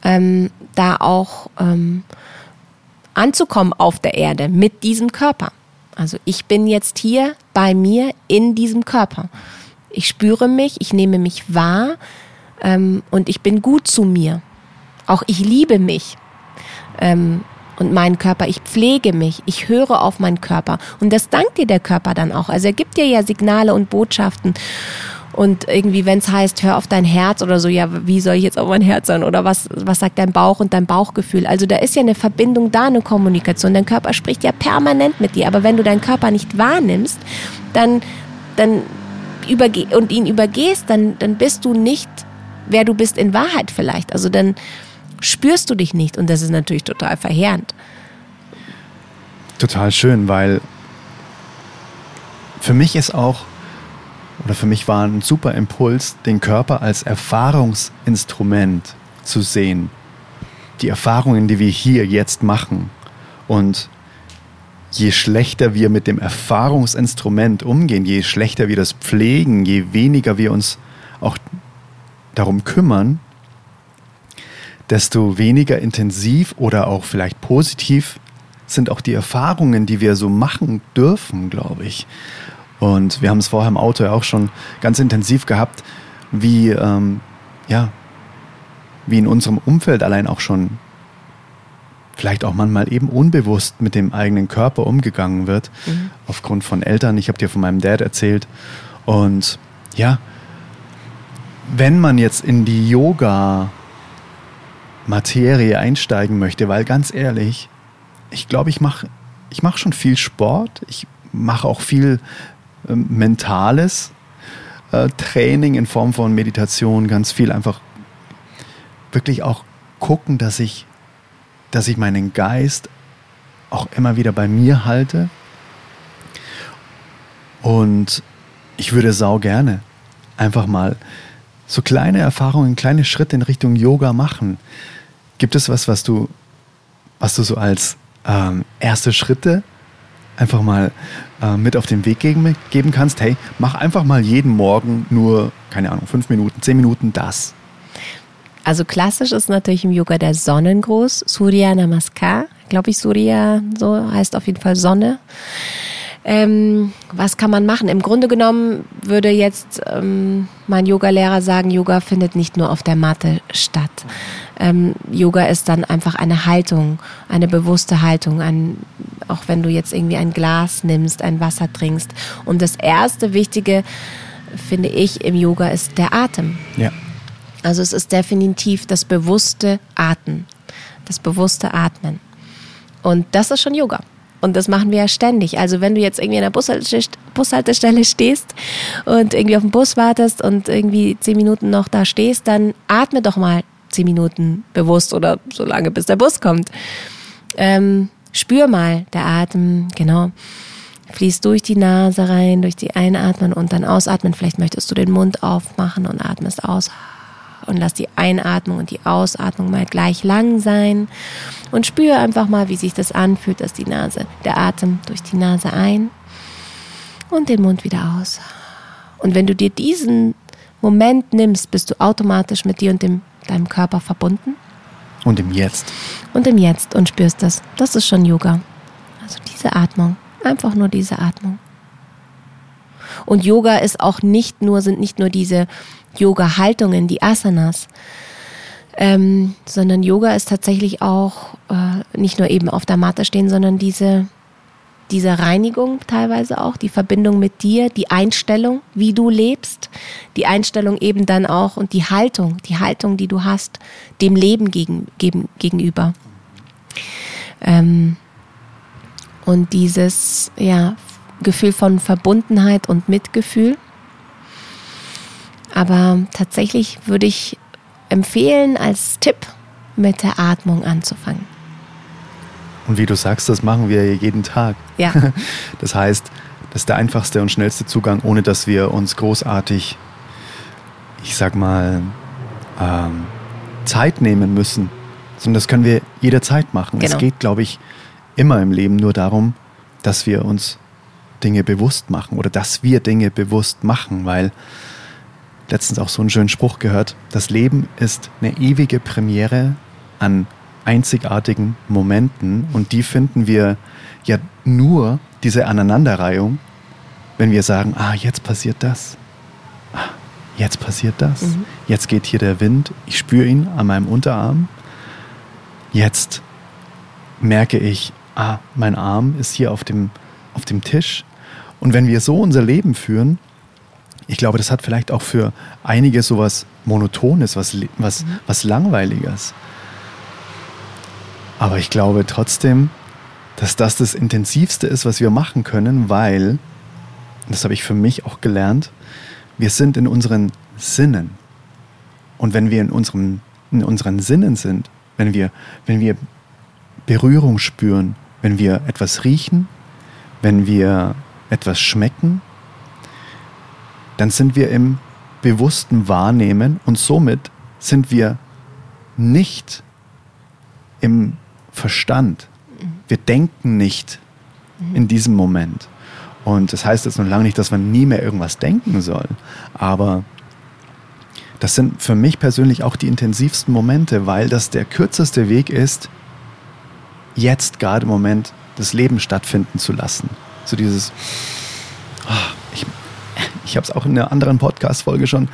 ähm, da auch ähm, anzukommen auf der Erde mit diesem Körper. Also ich bin jetzt hier bei mir in diesem Körper. Ich spüre mich, ich nehme mich wahr ähm, und ich bin gut zu mir. Auch ich liebe mich. Ähm, und meinen Körper, ich pflege mich, ich höre auf meinen Körper. Und das dankt dir der Körper dann auch. Also er gibt dir ja Signale und Botschaften. Und irgendwie, wenn es heißt, hör auf dein Herz oder so, ja, wie soll ich jetzt auf mein Herz sein? Oder was, was sagt dein Bauch und dein Bauchgefühl? Also da ist ja eine Verbindung da, eine Kommunikation. Dein Körper spricht ja permanent mit dir. Aber wenn du deinen Körper nicht wahrnimmst, dann, dann überge und ihn übergehst, dann, dann bist du nicht, wer du bist in Wahrheit vielleicht. Also dann spürst du dich nicht. Und das ist natürlich total verheerend. Total schön, weil für mich ist auch oder für mich war ein super Impuls, den Körper als Erfahrungsinstrument zu sehen. Die Erfahrungen, die wir hier jetzt machen. Und je schlechter wir mit dem Erfahrungsinstrument umgehen, je schlechter wir das pflegen, je weniger wir uns auch darum kümmern, desto weniger intensiv oder auch vielleicht positiv sind auch die Erfahrungen, die wir so machen dürfen, glaube ich. Und wir haben es vorher im Auto ja auch schon ganz intensiv gehabt, wie, ähm, ja, wie in unserem Umfeld allein auch schon vielleicht auch manchmal eben unbewusst mit dem eigenen Körper umgegangen wird, mhm. aufgrund von Eltern. Ich habe dir von meinem Dad erzählt. Und ja, wenn man jetzt in die Yoga-Materie einsteigen möchte, weil ganz ehrlich, ich glaube, ich mache ich mach schon viel Sport, ich mache auch viel mentales äh, Training in Form von Meditation, ganz viel einfach wirklich auch gucken, dass ich, dass ich meinen Geist auch immer wieder bei mir halte. Und ich würde sau gerne einfach mal so kleine Erfahrungen, kleine Schritte in Richtung Yoga machen. Gibt es was, was du, was du so als ähm, erste Schritte einfach mal äh, mit auf den Weg geben, geben kannst, hey, mach einfach mal jeden Morgen nur, keine Ahnung, fünf Minuten, zehn Minuten das. Also klassisch ist natürlich im Yoga der Sonnengruß, Surya Namaskar. Glaube ich, Surya, so heißt auf jeden Fall Sonne. Ähm, was kann man machen? Im Grunde genommen würde jetzt ähm, mein Yogalehrer sagen, Yoga findet nicht nur auf der Matte statt. Ähm, Yoga ist dann einfach eine Haltung, eine bewusste Haltung, ein, auch wenn du jetzt irgendwie ein Glas nimmst, ein Wasser trinkst. Und das erste Wichtige, finde ich, im Yoga ist der Atem. Ja. Also es ist definitiv das bewusste Atmen, das bewusste Atmen. Und das ist schon Yoga. Und das machen wir ja ständig. Also wenn du jetzt irgendwie an der Bushaltestelle stehst und irgendwie auf den Bus wartest und irgendwie zehn Minuten noch da stehst, dann atme doch mal zehn Minuten bewusst oder so lange, bis der Bus kommt. Ähm, spür mal, der Atem, genau, fließt durch die Nase rein, durch die Einatmen und dann Ausatmen. Vielleicht möchtest du den Mund aufmachen und atmest aus und lass die Einatmung und die Ausatmung mal gleich lang sein und spüre einfach mal, wie sich das anfühlt, dass die Nase, der Atem durch die Nase ein und den Mund wieder aus. Und wenn du dir diesen Moment nimmst, bist du automatisch mit dir und dem, deinem Körper verbunden. Und im Jetzt. Und im Jetzt und spürst das. Das ist schon Yoga. Also diese Atmung. Einfach nur diese Atmung. Und Yoga ist auch nicht nur, sind nicht nur diese Yoga-Haltungen, die Asanas, ähm, sondern Yoga ist tatsächlich auch äh, nicht nur eben auf der Matte stehen, sondern diese, diese Reinigung teilweise auch, die Verbindung mit dir, die Einstellung, wie du lebst, die Einstellung eben dann auch und die Haltung, die Haltung, die du hast, dem Leben gegen, gegen, gegenüber. Ähm, und dieses ja, Gefühl von Verbundenheit und Mitgefühl. Aber tatsächlich würde ich empfehlen, als Tipp mit der Atmung anzufangen. Und wie du sagst, das machen wir jeden Tag. Ja. Das heißt, das ist der einfachste und schnellste Zugang, ohne dass wir uns großartig, ich sag mal, ähm, Zeit nehmen müssen. Sondern das können wir jederzeit machen. Genau. Es geht, glaube ich, immer im Leben nur darum, dass wir uns Dinge bewusst machen oder dass wir Dinge bewusst machen, weil letztens auch so einen schönen Spruch gehört, das Leben ist eine ewige Premiere an einzigartigen Momenten und die finden wir ja nur, diese Aneinanderreihung, wenn wir sagen, ah, jetzt passiert das, ah, jetzt passiert das, mhm. jetzt geht hier der Wind, ich spüre ihn an meinem Unterarm jetzt merke ich, ah, mein Arm ist hier auf dem, auf dem Tisch. Und wenn wir so unser Leben führen, ich glaube, das hat vielleicht auch für einige so was Monotones, was, was, mhm. was Langweiliges. Aber ich glaube trotzdem, dass das das Intensivste ist, was wir machen können, weil, das habe ich für mich auch gelernt, wir sind in unseren Sinnen. Und wenn wir in, unserem, in unseren Sinnen sind, wenn wir, wenn wir Berührung spüren, wenn wir etwas riechen, wenn wir etwas schmecken, dann sind wir im bewussten Wahrnehmen und somit sind wir nicht im Verstand. Wir denken nicht in diesem Moment. Und das heißt jetzt noch lange nicht, dass man nie mehr irgendwas denken soll. Aber das sind für mich persönlich auch die intensivsten Momente, weil das der kürzeste Weg ist, jetzt gerade im Moment das Leben stattfinden zu lassen. So dieses, oh, ich, ich habe es auch in einer anderen Podcast-Folge schon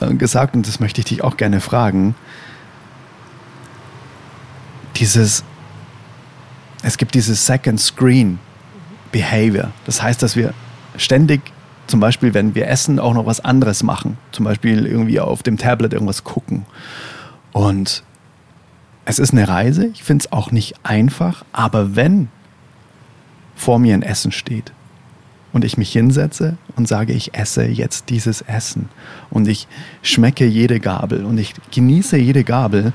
äh, gesagt und das möchte ich dich auch gerne fragen. Dieses, es gibt dieses Second Screen Behavior. Das heißt, dass wir ständig, zum Beispiel, wenn wir essen, auch noch was anderes machen. Zum Beispiel irgendwie auf dem Tablet irgendwas gucken. Und es ist eine Reise. Ich finde es auch nicht einfach. Aber wenn vor mir ein Essen steht und ich mich hinsetze und sage, ich esse jetzt dieses Essen und ich schmecke jede Gabel und ich genieße jede Gabel,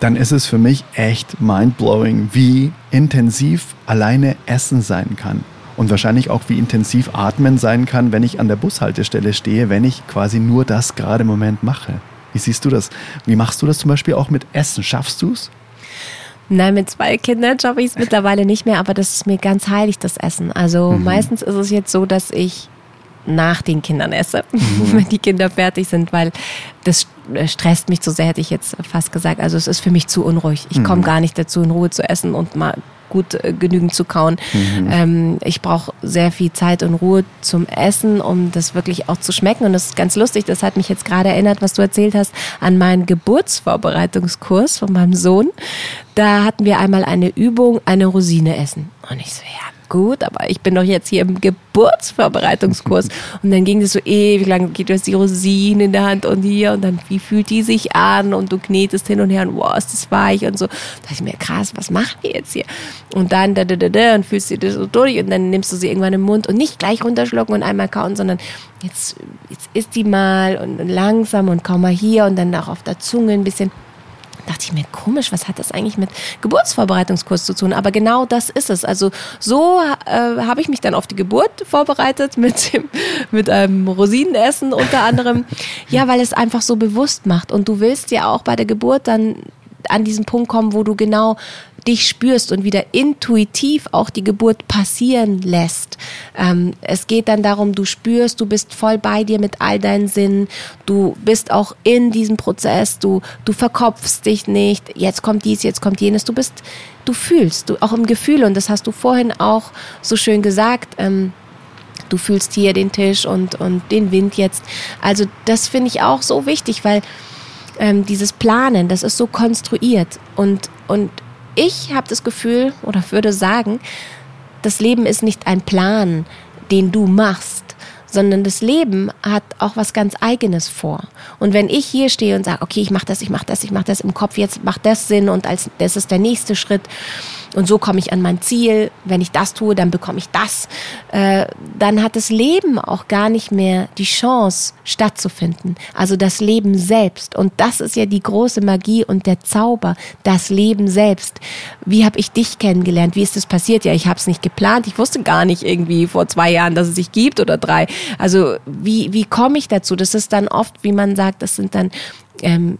dann ist es für mich echt mindblowing, wie intensiv alleine Essen sein kann. Und wahrscheinlich auch, wie intensiv Atmen sein kann, wenn ich an der Bushaltestelle stehe, wenn ich quasi nur das gerade im Moment mache. Wie siehst du das? Wie machst du das zum Beispiel auch mit Essen? Schaffst du es? Nein, mit zwei Kindern schaffe ich es mittlerweile nicht mehr, aber das ist mir ganz heilig, das Essen. Also mhm. meistens ist es jetzt so, dass ich nach den Kindern esse, mhm. wenn die Kinder fertig sind, weil das stresst mich zu sehr, hätte ich jetzt fast gesagt. Also es ist für mich zu unruhig. Ich mhm. komme gar nicht dazu, in Ruhe zu essen und mal gut äh, genügend zu kauen. Mhm. Ähm, ich brauche sehr viel Zeit und Ruhe zum Essen, um das wirklich auch zu schmecken. Und das ist ganz lustig. Das hat mich jetzt gerade erinnert, was du erzählt hast, an meinen Geburtsvorbereitungskurs von meinem Sohn. Da hatten wir einmal eine Übung, eine Rosine essen. Und ich so, ja, gut, aber ich bin doch jetzt hier im Geburtsvorbereitungskurs. Und dann ging es so ewig lang, geht du hast die Rosinen in der Hand und hier und dann, wie fühlt die sich an? Und du knetest hin und her und wow, ist das weich und so. Da dachte ich mir, krass, was machen wir jetzt hier? Und dann da, da, da, da und fühlst du das so durch und dann nimmst du sie irgendwann im Mund und nicht gleich runterschlucken und einmal kauen, sondern jetzt, jetzt isst die mal und langsam und kaum mal hier und dann auch auf der Zunge ein bisschen dachte ich mir, komisch, was hat das eigentlich mit Geburtsvorbereitungskurs zu tun? Aber genau das ist es. Also so äh, habe ich mich dann auf die Geburt vorbereitet mit dem, mit einem Rosinenessen unter anderem. Ja, weil es einfach so bewusst macht. Und du willst ja auch bei der Geburt dann an diesen Punkt kommen, wo du genau dich spürst und wieder intuitiv auch die Geburt passieren lässt. Ähm, es geht dann darum, du spürst, du bist voll bei dir mit all deinen Sinnen, du bist auch in diesem Prozess, du, du verkopfst dich nicht, jetzt kommt dies, jetzt kommt jenes, du bist, du fühlst, du auch im Gefühl. Und das hast du vorhin auch so schön gesagt, ähm, du fühlst hier den Tisch und, und den Wind jetzt. Also das finde ich auch so wichtig, weil ähm, dieses Planen, das ist so konstruiert und, und ich habe das Gefühl oder würde sagen, das Leben ist nicht ein Plan, den du machst, sondern das Leben hat auch was ganz Eigenes vor. Und wenn ich hier stehe und sage, okay, ich mache das, ich mache das, ich mache das im Kopf, jetzt macht das Sinn und als das ist der nächste Schritt und so komme ich an mein Ziel. Wenn ich das tue, dann bekomme ich das. Äh, dann hat das Leben auch gar nicht mehr die Chance stattzufinden. Also das Leben selbst. Und das ist ja die große Magie und der Zauber. Das Leben selbst. Wie habe ich dich kennengelernt? Wie ist das passiert? Ja, ich habe es nicht geplant. Ich wusste gar nicht irgendwie vor zwei Jahren, dass es sich gibt oder drei. Also wie, wie komme ich dazu? Das ist dann oft, wie man sagt, das sind dann ähm,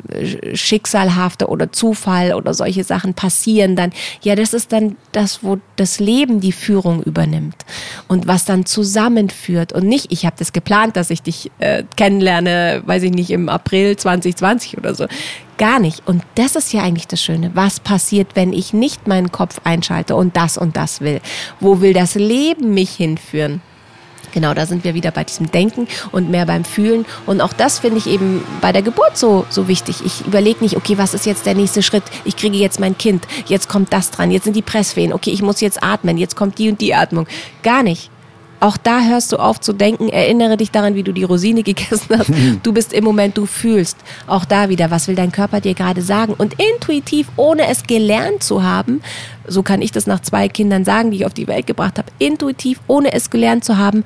schicksalhafte oder Zufall oder solche Sachen passieren, dann, ja, das ist dann das, wo das Leben die Führung übernimmt und was dann zusammenführt und nicht, ich habe das geplant, dass ich dich äh, kennenlerne, weiß ich nicht, im April 2020 oder so. Gar nicht. Und das ist ja eigentlich das Schöne. Was passiert, wenn ich nicht meinen Kopf einschalte und das und das will? Wo will das Leben mich hinführen? Genau, da sind wir wieder bei diesem Denken und mehr beim Fühlen. Und auch das finde ich eben bei der Geburt so, so wichtig. Ich überlege nicht, okay, was ist jetzt der nächste Schritt? Ich kriege jetzt mein Kind, jetzt kommt das dran, jetzt sind die Presswehen, okay, ich muss jetzt atmen, jetzt kommt die und die Atmung. Gar nicht. Auch da hörst du auf zu denken, erinnere dich daran, wie du die Rosine gegessen hast. Du bist im Moment, du fühlst. Auch da wieder, was will dein Körper dir gerade sagen? Und intuitiv, ohne es gelernt zu haben, so kann ich das nach zwei Kindern sagen, die ich auf die Welt gebracht habe, intuitiv, ohne es gelernt zu haben,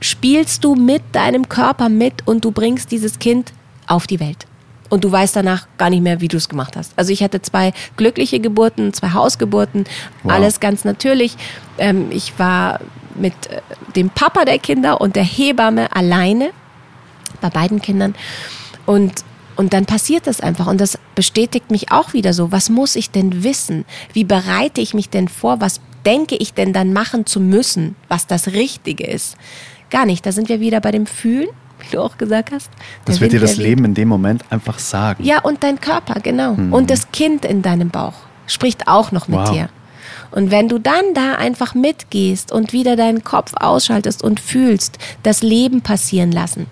spielst du mit deinem Körper mit und du bringst dieses Kind auf die Welt. Und du weißt danach gar nicht mehr, wie du es gemacht hast. Also ich hatte zwei glückliche Geburten, zwei Hausgeburten, wow. alles ganz natürlich. Ähm, ich war mit äh, dem Papa der Kinder und der Hebamme alleine bei beiden Kindern. Und und dann passiert das einfach. Und das bestätigt mich auch wieder so. Was muss ich denn wissen? Wie bereite ich mich denn vor? Was denke ich denn dann machen zu müssen, was das Richtige ist? Gar nicht. Da sind wir wieder bei dem Fühlen, wie du auch gesagt hast. Das wird dir das Leben in dem Moment einfach sagen. Ja, und dein Körper, genau. Mhm. Und das Kind in deinem Bauch spricht auch noch mit wow. dir. Und wenn du dann da einfach mitgehst und wieder deinen Kopf ausschaltest und fühlst, das Leben passieren lassen,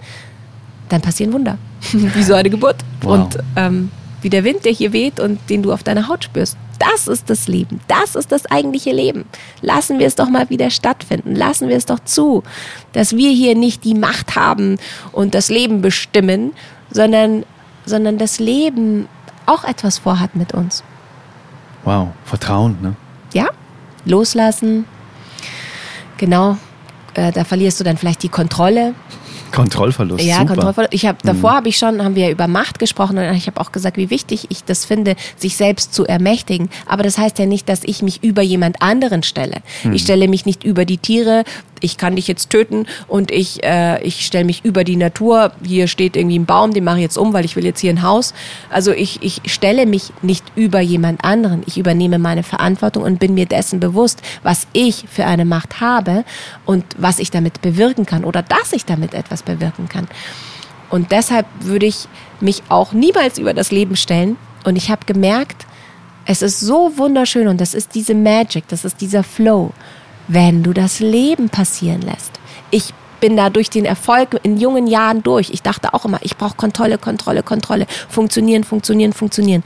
dann passieren Wunder. wie so eine Geburt. Wow. Und ähm, wie der Wind, der hier weht und den du auf deiner Haut spürst. Das ist das Leben. Das ist das eigentliche Leben. Lassen wir es doch mal wieder stattfinden. Lassen wir es doch zu, dass wir hier nicht die Macht haben und das Leben bestimmen, sondern, sondern das Leben auch etwas vorhat mit uns. Wow, Vertrauen, ne? Ja, loslassen. Genau, äh, da verlierst du dann vielleicht die Kontrolle. Kontrollverlust. Ja, super. Kontrollverlust. Ich habe davor mhm. habe ich schon, haben wir über Macht gesprochen und ich habe auch gesagt, wie wichtig ich das finde, sich selbst zu ermächtigen. Aber das heißt ja nicht, dass ich mich über jemand anderen stelle. Mhm. Ich stelle mich nicht über die Tiere, ich kann dich jetzt töten und ich, äh, ich stelle mich über die Natur. Hier steht irgendwie ein Baum, den mache ich jetzt um, weil ich will jetzt hier ein Haus. Also ich, ich stelle mich nicht über jemand anderen. Ich übernehme meine Verantwortung und bin mir dessen bewusst, was ich für eine Macht habe und was ich damit bewirken kann oder dass ich damit etwas bewirken kann. Und deshalb würde ich mich auch niemals über das Leben stellen. Und ich habe gemerkt, es ist so wunderschön und das ist diese Magic, das ist dieser Flow wenn du das Leben passieren lässt. Ich bin da durch den Erfolg in jungen Jahren durch. Ich dachte auch immer, ich brauche Kontrolle, Kontrolle, Kontrolle. Funktionieren, funktionieren, funktionieren.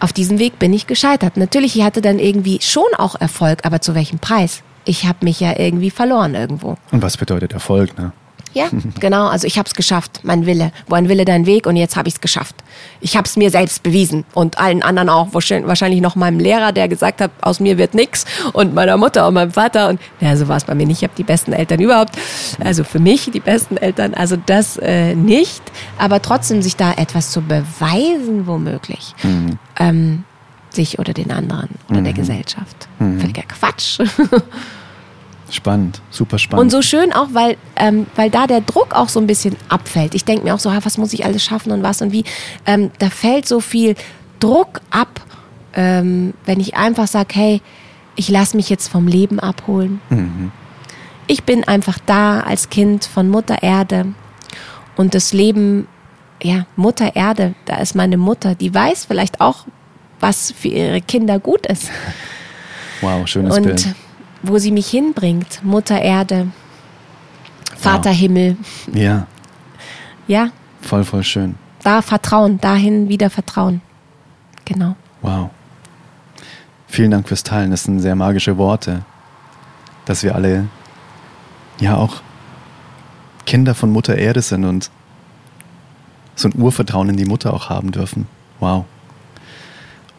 Auf diesem Weg bin ich gescheitert. Natürlich, ich hatte dann irgendwie schon auch Erfolg, aber zu welchem Preis? Ich habe mich ja irgendwie verloren irgendwo. Und was bedeutet Erfolg, ne? Ja, genau. Also ich habe es geschafft, mein Wille. Wo ein Wille, dein Weg und jetzt habe ich es geschafft. Ich habe es mir selbst bewiesen und allen anderen auch. Wahrscheinlich noch meinem Lehrer, der gesagt hat, aus mir wird nichts und meiner Mutter und meinem Vater. Und ja, so war es bei mir nicht. Ich habe die besten Eltern überhaupt. Also für mich die besten Eltern. Also das äh, nicht. Aber trotzdem sich da etwas zu beweisen, womöglich. Mhm. Ähm, sich oder den anderen oder mhm. der Gesellschaft. Mhm. Völliger Quatsch. Spannend, super spannend. Und so schön auch, weil, ähm, weil da der Druck auch so ein bisschen abfällt. Ich denke mir auch so, was muss ich alles schaffen und was und wie. Ähm, da fällt so viel Druck ab, ähm, wenn ich einfach sage, hey, ich lasse mich jetzt vom Leben abholen. Mhm. Ich bin einfach da als Kind von Mutter Erde und das Leben, ja, Mutter Erde, da ist meine Mutter, die weiß vielleicht auch, was für ihre Kinder gut ist. Wow, schönes und, Bild wo sie mich hinbringt. Mutter Erde, Vater wow. Himmel. Ja. Ja. Voll, voll schön. Da Vertrauen, dahin wieder Vertrauen. Genau. Wow. Vielen Dank fürs Teilen. Das sind sehr magische Worte, dass wir alle ja auch Kinder von Mutter Erde sind und so ein Urvertrauen in die Mutter auch haben dürfen. Wow.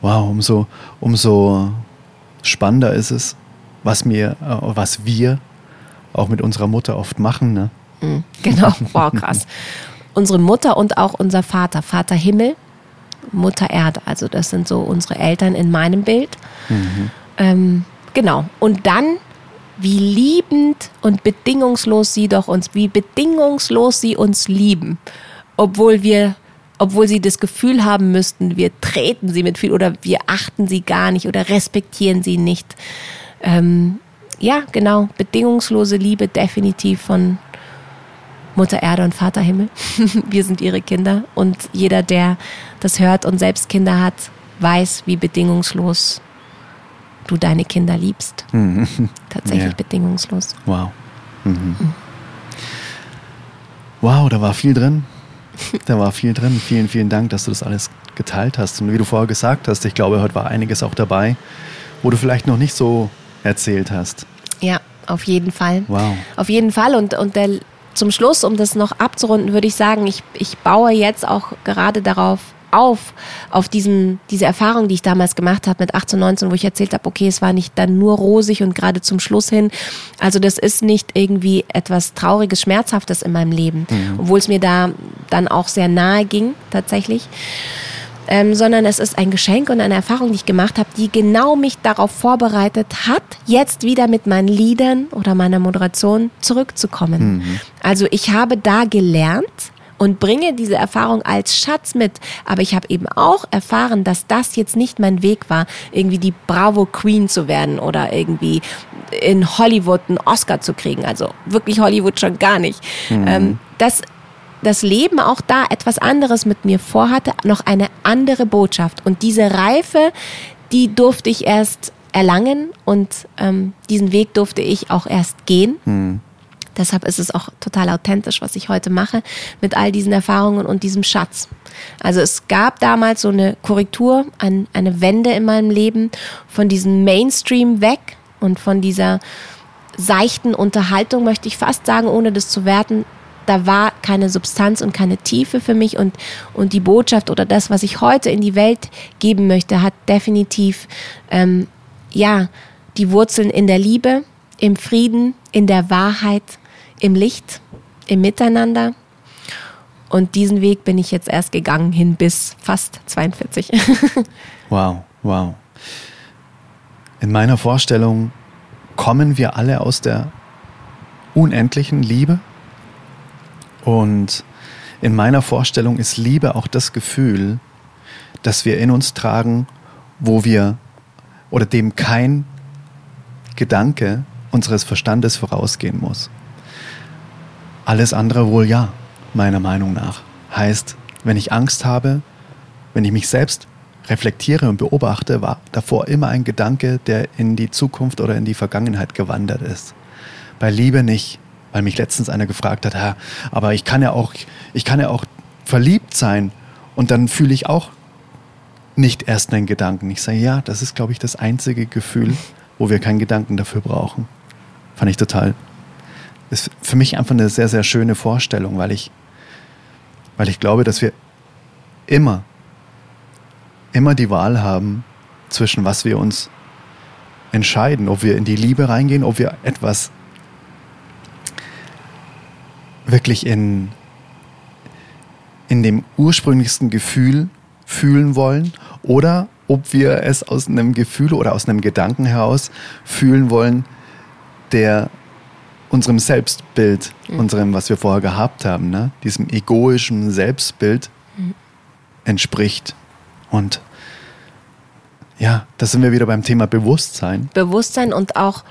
Wow, umso, umso spannender ist es, was, mir, äh, was wir auch mit unserer Mutter oft machen. Ne? Mhm, genau, wow, krass. unsere Mutter und auch unser Vater, Vater Himmel, Mutter Erde. Also das sind so unsere Eltern in meinem Bild. Mhm. Ähm, genau. Und dann, wie liebend und bedingungslos sie doch uns, wie bedingungslos sie uns lieben, obwohl wir obwohl sie das Gefühl haben müssten, wir treten sie mit viel oder wir achten sie gar nicht oder respektieren sie nicht ähm, ja, genau, bedingungslose Liebe definitiv von Mutter Erde und Vater Himmel. Wir sind ihre Kinder und jeder, der das hört und selbst Kinder hat, weiß, wie bedingungslos du deine Kinder liebst. Mhm. Tatsächlich ja. bedingungslos. Wow. Mhm. Wow, da war viel drin. Da war viel drin. Vielen, vielen Dank, dass du das alles geteilt hast. Und wie du vorher gesagt hast, ich glaube, heute war einiges auch dabei, wo du vielleicht noch nicht so erzählt hast. Ja, auf jeden Fall. Wow. Auf jeden Fall. Und, und der, zum Schluss, um das noch abzurunden, würde ich sagen, ich, ich baue jetzt auch gerade darauf auf, auf diesen, diese Erfahrung, die ich damals gemacht habe mit 18, 19, wo ich erzählt habe, okay, es war nicht dann nur rosig und gerade zum Schluss hin. Also das ist nicht irgendwie etwas Trauriges, Schmerzhaftes in meinem Leben, mhm. obwohl es mir da dann auch sehr nahe ging, tatsächlich ähm, sondern es ist ein Geschenk und eine Erfahrung, die ich gemacht habe, die genau mich darauf vorbereitet hat, jetzt wieder mit meinen Liedern oder meiner Moderation zurückzukommen. Mhm. Also ich habe da gelernt, und bringe diese Erfahrung als Schatz mit. Aber ich habe eben auch erfahren, dass das jetzt nicht mein Weg war, irgendwie die Bravo Queen zu werden oder irgendwie in Hollywood einen Oscar zu kriegen. Also wirklich Hollywood schon gar nicht. Mhm. Ähm, das das Leben auch da etwas anderes mit mir vorhatte, noch eine andere Botschaft. Und diese Reife, die durfte ich erst erlangen und ähm, diesen Weg durfte ich auch erst gehen. Mhm. Deshalb ist es auch total authentisch, was ich heute mache, mit all diesen Erfahrungen und diesem Schatz. Also es gab damals so eine Korrektur, ein, eine Wende in meinem Leben von diesem Mainstream weg und von dieser seichten Unterhaltung, möchte ich fast sagen, ohne das zu werten, da war keine Substanz und keine Tiefe für mich und, und die Botschaft oder das, was ich heute in die Welt geben möchte, hat definitiv, ähm, ja, die Wurzeln in der Liebe, im Frieden, in der Wahrheit, im Licht, im Miteinander. Und diesen Weg bin ich jetzt erst gegangen hin bis fast 42. wow, wow. In meiner Vorstellung kommen wir alle aus der unendlichen Liebe und in meiner Vorstellung ist Liebe auch das Gefühl, das wir in uns tragen, wo wir oder dem kein Gedanke unseres Verstandes vorausgehen muss. Alles andere wohl ja, meiner Meinung nach. Heißt, wenn ich Angst habe, wenn ich mich selbst reflektiere und beobachte, war davor immer ein Gedanke, der in die Zukunft oder in die Vergangenheit gewandert ist. Bei Liebe nicht weil mich letztens einer gefragt hat, aber ich kann ja auch, ich kann ja auch verliebt sein und dann fühle ich auch nicht erst einen Gedanken. Ich sage, ja, das ist, glaube ich, das einzige Gefühl, wo wir keinen Gedanken dafür brauchen. Fand ich total, ist für mich einfach eine sehr, sehr schöne Vorstellung, weil ich, weil ich glaube, dass wir immer, immer die Wahl haben zwischen was wir uns entscheiden, ob wir in die Liebe reingehen, ob wir etwas wirklich in, in dem ursprünglichsten Gefühl fühlen wollen oder ob wir es aus einem Gefühl oder aus einem Gedanken heraus fühlen wollen, der unserem Selbstbild, mhm. unserem, was wir vorher gehabt haben, ne? diesem egoischen Selbstbild mhm. entspricht. Und ja, da sind wir wieder beim Thema Bewusstsein. Bewusstsein und auch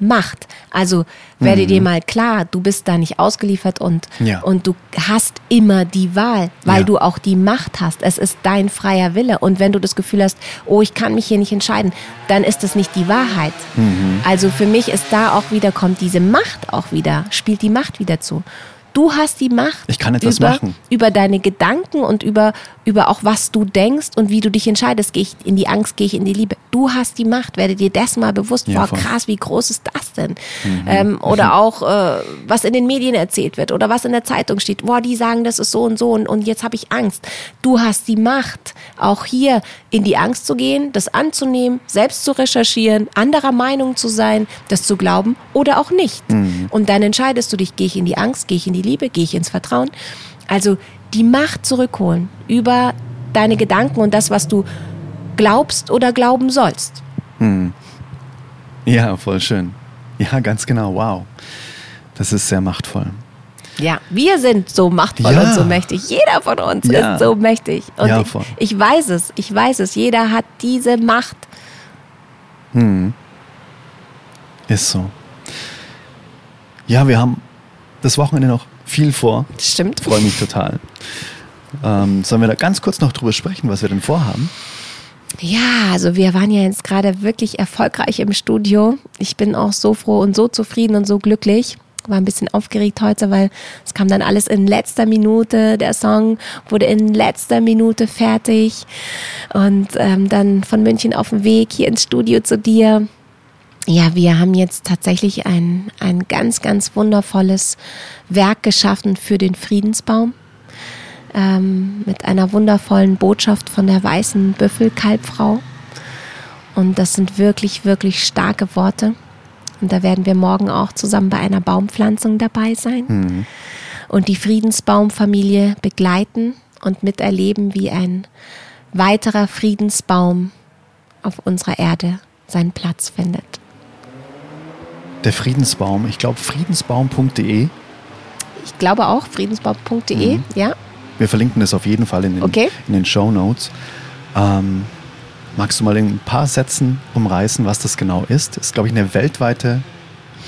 Macht. Also werde mhm. dir mal klar, du bist da nicht ausgeliefert und, ja. und du hast immer die Wahl, weil ja. du auch die Macht hast. Es ist dein freier Wille. Und wenn du das Gefühl hast, oh, ich kann mich hier nicht entscheiden, dann ist es nicht die Wahrheit. Mhm. Also für mich ist da auch wieder, kommt diese Macht auch wieder, spielt die Macht wieder zu. Du hast die Macht ich kann etwas über, machen. über deine Gedanken und über, über auch was du denkst und wie du dich entscheidest. Gehe ich in die Angst, gehe ich in die Liebe. Du hast die Macht, werde dir dessen mal bewusst. Ja, Boah, krass, wie groß ist das denn? Mhm. Ähm, oder mhm. auch, äh, was in den Medien erzählt wird oder was in der Zeitung steht. Boah, die sagen, das ist so und so und, und jetzt habe ich Angst. Du hast die Macht, auch hier in die Angst zu gehen, das anzunehmen, selbst zu recherchieren, anderer Meinung zu sein, das zu glauben oder auch nicht. Mhm. Und dann entscheidest du dich, gehe ich in die Angst, gehe ich in die Liebe, gehe ich ins Vertrauen. Also die Macht zurückholen über deine Gedanken und das, was du glaubst oder glauben sollst. Hm. Ja, voll schön. Ja, ganz genau. Wow. Das ist sehr machtvoll. Ja, wir sind so machtvoll ja. und so mächtig. Jeder von uns ja. ist so mächtig. Und ja, voll. Ich, ich weiß es, ich weiß es. Jeder hat diese Macht. Hm. Ist so. Ja, wir haben das Wochenende noch viel vor. Stimmt. Freue mich total. Ähm, sollen wir da ganz kurz noch drüber sprechen, was wir denn vorhaben? Ja, also wir waren ja jetzt gerade wirklich erfolgreich im Studio. Ich bin auch so froh und so zufrieden und so glücklich. War ein bisschen aufgeregt heute, weil es kam dann alles in letzter Minute. Der Song wurde in letzter Minute fertig. Und ähm, dann von München auf dem Weg hier ins Studio zu dir. Ja, wir haben jetzt tatsächlich ein, ein ganz, ganz wundervolles Werk geschaffen für den Friedensbaum ähm, mit einer wundervollen Botschaft von der weißen Büffelkalbfrau. Und das sind wirklich, wirklich starke Worte. Und da werden wir morgen auch zusammen bei einer Baumpflanzung dabei sein mhm. und die Friedensbaumfamilie begleiten und miterleben, wie ein weiterer Friedensbaum auf unserer Erde seinen Platz findet. Der Friedensbaum, ich glaube friedensbaum.de. Ich glaube auch friedensbaum.de, mhm. ja. Wir verlinken das auf jeden Fall in den, okay. in den Show Notes. Ähm, magst du mal in ein paar Sätzen umreißen, was das genau ist? Das ist, glaube ich, eine weltweite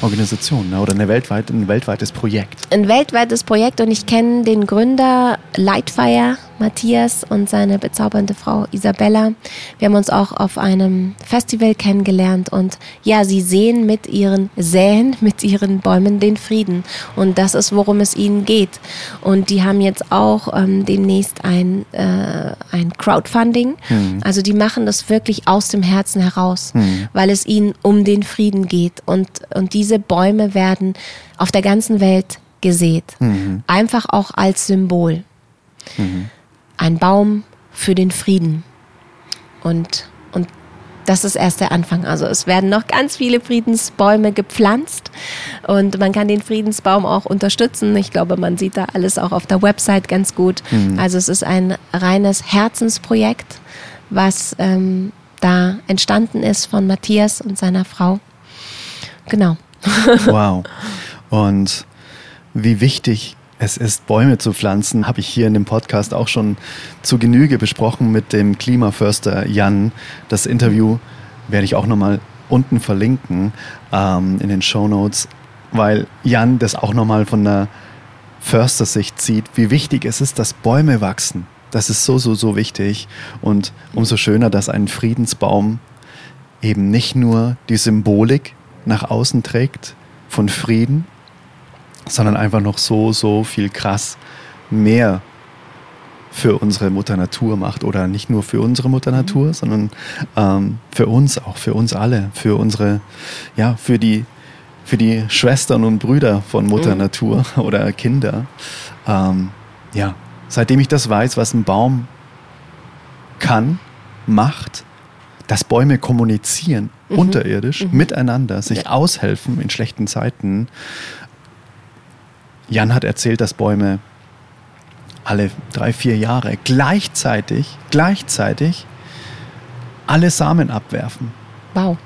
Organisation ne? oder eine weltweit, ein weltweites Projekt. Ein weltweites Projekt und ich kenne den Gründer Lightfire Matthias und seine bezaubernde Frau Isabella. Wir haben uns auch auf einem Festival kennengelernt und ja, sie sehen mit ihren Säen, mit ihren Bäumen den Frieden und das ist, worum es ihnen geht. Und die haben jetzt auch ähm, demnächst ein, äh, ein Crowdfunding. Mhm. Also die machen das wirklich aus dem Herzen heraus, mhm. weil es ihnen um den Frieden geht und, und diese Bäume werden auf der ganzen Welt gesät. Mhm. Einfach auch als Symbol. Mhm ein Baum für den Frieden. Und, und das ist erst der Anfang. Also es werden noch ganz viele Friedensbäume gepflanzt und man kann den Friedensbaum auch unterstützen. Ich glaube, man sieht da alles auch auf der Website ganz gut. Mhm. Also es ist ein reines Herzensprojekt, was ähm, da entstanden ist von Matthias und seiner Frau. Genau. wow. Und wie wichtig es ist, Bäume zu pflanzen, habe ich hier in dem Podcast auch schon zu Genüge besprochen mit dem Klimaförster Jan. Das Interview werde ich auch nochmal unten verlinken ähm, in den Show Notes, weil Jan das auch nochmal von der Förstersicht sieht, wie wichtig es ist, dass Bäume wachsen. Das ist so, so, so wichtig. Und umso schöner, dass ein Friedensbaum eben nicht nur die Symbolik nach außen trägt von Frieden, sondern einfach noch so, so viel krass mehr für unsere Mutter Natur macht oder nicht nur für unsere Mutter Natur, mhm. sondern ähm, für uns auch, für uns alle, für unsere, ja, für die, für die Schwestern und Brüder von Mutter mhm. Natur oder Kinder. Ähm, ja, seitdem ich das weiß, was ein Baum kann, macht, dass Bäume kommunizieren, mhm. unterirdisch, mhm. miteinander, sich ja. aushelfen in schlechten Zeiten, Jan hat erzählt, dass Bäume alle drei, vier Jahre gleichzeitig, gleichzeitig alle Samen abwerfen. Wow.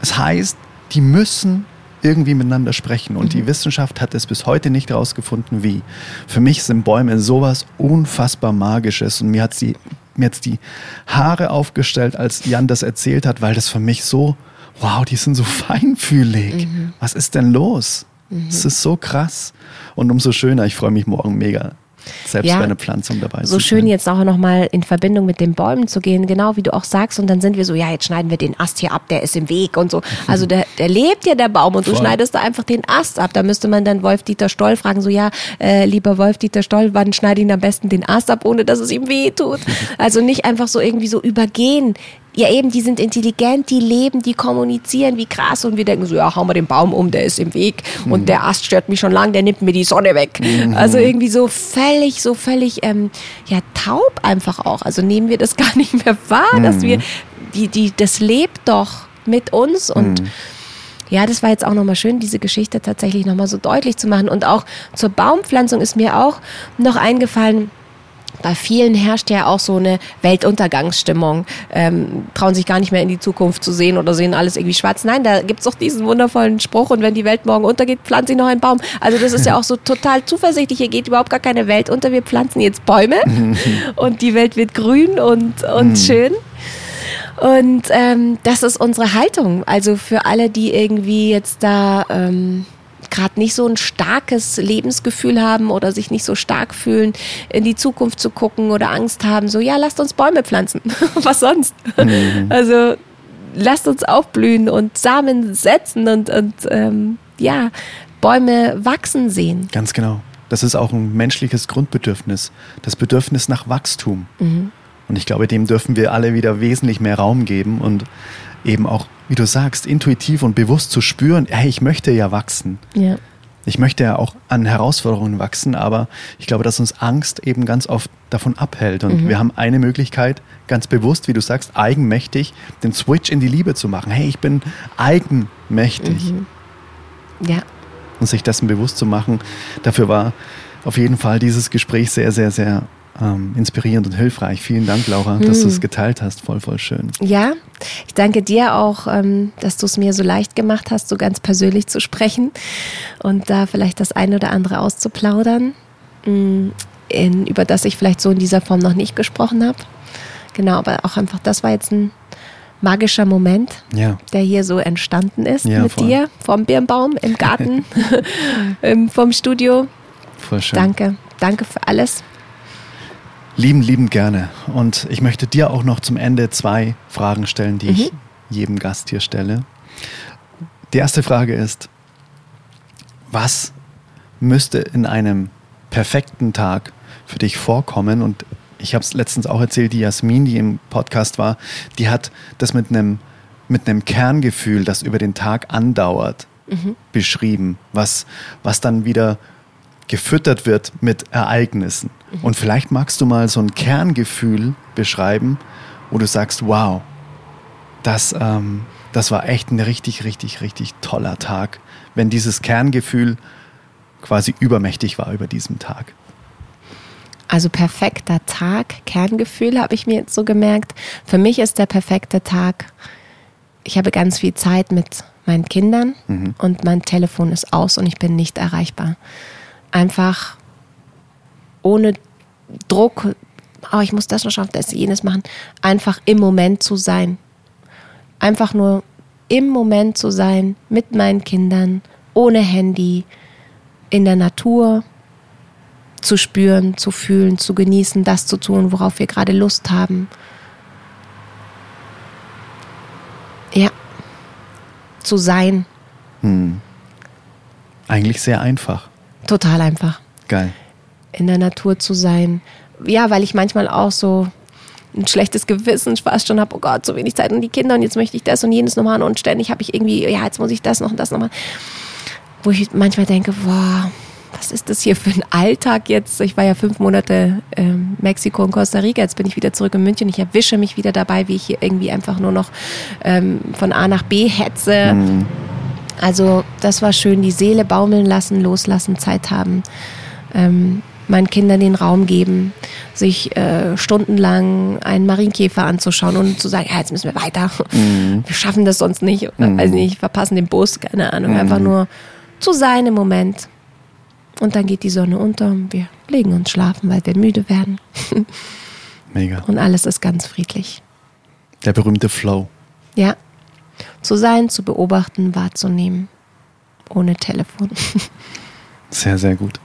Das heißt, die müssen irgendwie miteinander sprechen. Und mhm. die Wissenschaft hat es bis heute nicht herausgefunden, wie. Für mich sind Bäume sowas unfassbar Magisches. Und mir hat sie mir jetzt die Haare aufgestellt, als Jan das erzählt hat, weil das für mich so, wow, die sind so feinfühlig. Mhm. Was ist denn los? Mhm. Es ist so krass. Und umso schöner, ich freue mich morgen mega selbst ja, bei einer Pflanzung dabei So schön jetzt auch nochmal in Verbindung mit den Bäumen zu gehen, genau wie du auch sagst. Und dann sind wir so, ja, jetzt schneiden wir den Ast hier ab, der ist im Weg und so. Also der, der lebt ja, der Baum, und Voll. du schneidest da einfach den Ast ab. Da müsste man dann Wolf-Dieter Stoll fragen, so, ja, äh, lieber Wolf-Dieter Stoll, wann schneide ich ihn am besten den Ast ab, ohne dass es ihm weh tut? Also nicht einfach so irgendwie so übergehen ja eben, die sind intelligent, die leben, die kommunizieren, wie krass. Und wir denken so, ja, hauen wir den Baum um, der ist im Weg. Mhm. Und der Ast stört mich schon lang, der nimmt mir die Sonne weg. Mhm. Also irgendwie so völlig, so völlig, ähm, ja, taub einfach auch. Also nehmen wir das gar nicht mehr wahr, mhm. dass wir, die, die, das lebt doch mit uns und mhm. ja, das war jetzt auch nochmal schön, diese Geschichte tatsächlich nochmal so deutlich zu machen. Und auch zur Baumpflanzung ist mir auch noch eingefallen, bei vielen herrscht ja auch so eine Weltuntergangsstimmung, ähm, trauen sich gar nicht mehr in die Zukunft zu sehen oder sehen alles irgendwie schwarz. Nein, da gibt's doch diesen wundervollen Spruch und wenn die Welt morgen untergeht, pflanze ich noch einen Baum. Also das ist ja auch so total zuversichtlich. Hier geht überhaupt gar keine Welt unter. Wir pflanzen jetzt Bäume und die Welt wird grün und, und mhm. schön. Und ähm, das ist unsere Haltung. Also für alle, die irgendwie jetzt da... Ähm, gerade nicht so ein starkes Lebensgefühl haben oder sich nicht so stark fühlen, in die Zukunft zu gucken oder Angst haben, so ja, lasst uns Bäume pflanzen. Was sonst? Mhm. Also lasst uns aufblühen und Samen setzen und, und ähm, ja, Bäume wachsen sehen. Ganz genau. Das ist auch ein menschliches Grundbedürfnis, das Bedürfnis nach Wachstum. Mhm. Und ich glaube, dem dürfen wir alle wieder wesentlich mehr Raum geben und eben auch, wie du sagst, intuitiv und bewusst zu spüren, hey, ich möchte ja wachsen. Ja. Ich möchte ja auch an Herausforderungen wachsen, aber ich glaube, dass uns Angst eben ganz oft davon abhält. Und mhm. wir haben eine Möglichkeit, ganz bewusst, wie du sagst, eigenmächtig den Switch in die Liebe zu machen. Hey, ich bin eigenmächtig. Mhm. Ja. Und sich dessen bewusst zu machen, dafür war auf jeden Fall dieses Gespräch sehr, sehr, sehr ähm, inspirierend und hilfreich. Vielen Dank, Laura, hm. dass du es geteilt hast. Voll, voll schön. Ja, ich danke dir auch, ähm, dass du es mir so leicht gemacht hast, so ganz persönlich zu sprechen und da vielleicht das eine oder andere auszuplaudern, mm, in, über das ich vielleicht so in dieser Form noch nicht gesprochen habe. Genau, aber auch einfach, das war jetzt ein magischer Moment, ja. der hier so entstanden ist ja, mit voll. dir vom Birnbaum im Garten, vom Studio. Voll schön. Danke, danke für alles. Lieben, lieben gerne. Und ich möchte dir auch noch zum Ende zwei Fragen stellen, die mhm. ich jedem Gast hier stelle. Die erste Frage ist, was müsste in einem perfekten Tag für dich vorkommen? Und ich habe es letztens auch erzählt, die Jasmin, die im Podcast war, die hat das mit einem mit einem Kerngefühl, das über den Tag andauert, mhm. beschrieben, was, was dann wieder gefüttert wird mit Ereignissen. Mhm. Und vielleicht magst du mal so ein Kerngefühl beschreiben, wo du sagst, wow, das, ähm, das war echt ein richtig, richtig, richtig toller Tag, wenn dieses Kerngefühl quasi übermächtig war über diesem Tag. Also perfekter Tag, Kerngefühl habe ich mir jetzt so gemerkt. Für mich ist der perfekte Tag, ich habe ganz viel Zeit mit meinen Kindern mhm. und mein Telefon ist aus und ich bin nicht erreichbar einfach ohne Druck, oh, ich muss das noch schaffen, das, jenes machen, einfach im Moment zu sein. Einfach nur im Moment zu sein, mit meinen Kindern, ohne Handy, in der Natur, zu spüren, zu fühlen, zu genießen, das zu tun, worauf wir gerade Lust haben. Ja, zu sein. Hm. Eigentlich sehr einfach. Total einfach. Geil. In der Natur zu sein. Ja, weil ich manchmal auch so ein schlechtes Gewissen fast schon habe, oh Gott, so wenig Zeit und die Kinder und jetzt möchte ich das und jenes nochmal und ständig habe ich irgendwie, ja, jetzt muss ich das noch und das nochmal. Wo ich manchmal denke, boah, was ist das hier für ein Alltag jetzt? Ich war ja fünf Monate ähm, Mexiko und Costa Rica, jetzt bin ich wieder zurück in München. Ich erwische mich wieder dabei, wie ich hier irgendwie einfach nur noch ähm, von A nach B hetze. Mhm. Also das war schön, die Seele baumeln lassen, loslassen, Zeit haben, ähm, meinen Kindern den Raum geben, sich äh, stundenlang einen Marienkäfer anzuschauen und zu sagen, ja, jetzt müssen wir weiter. Mhm. Wir schaffen das sonst nicht. Mhm. Weiß nicht, verpassen den Bus, keine Ahnung. Mhm. Einfach nur zu sein im Moment. Und dann geht die Sonne unter und wir legen uns schlafen, weil wir müde werden. Mega. Und alles ist ganz friedlich. Der berühmte Flow. Ja, zu sein, zu beobachten, wahrzunehmen. Ohne Telefon. Sehr, sehr gut.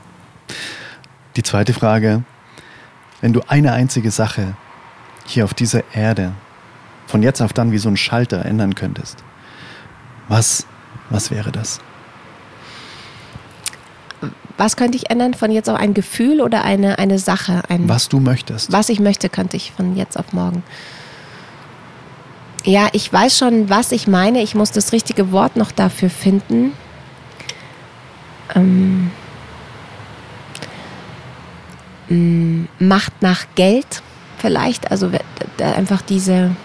Die zweite Frage, wenn du eine einzige Sache hier auf dieser Erde von jetzt auf dann wie so ein Schalter ändern könntest, was, was wäre das? Was könnte ich ändern von jetzt auf ein Gefühl oder eine, eine Sache? Ein, was du möchtest. Was ich möchte, könnte ich von jetzt auf morgen. Ja, ich weiß schon, was ich meine. Ich muss das richtige Wort noch dafür finden. Ähm, Macht nach Geld vielleicht. Also einfach diese,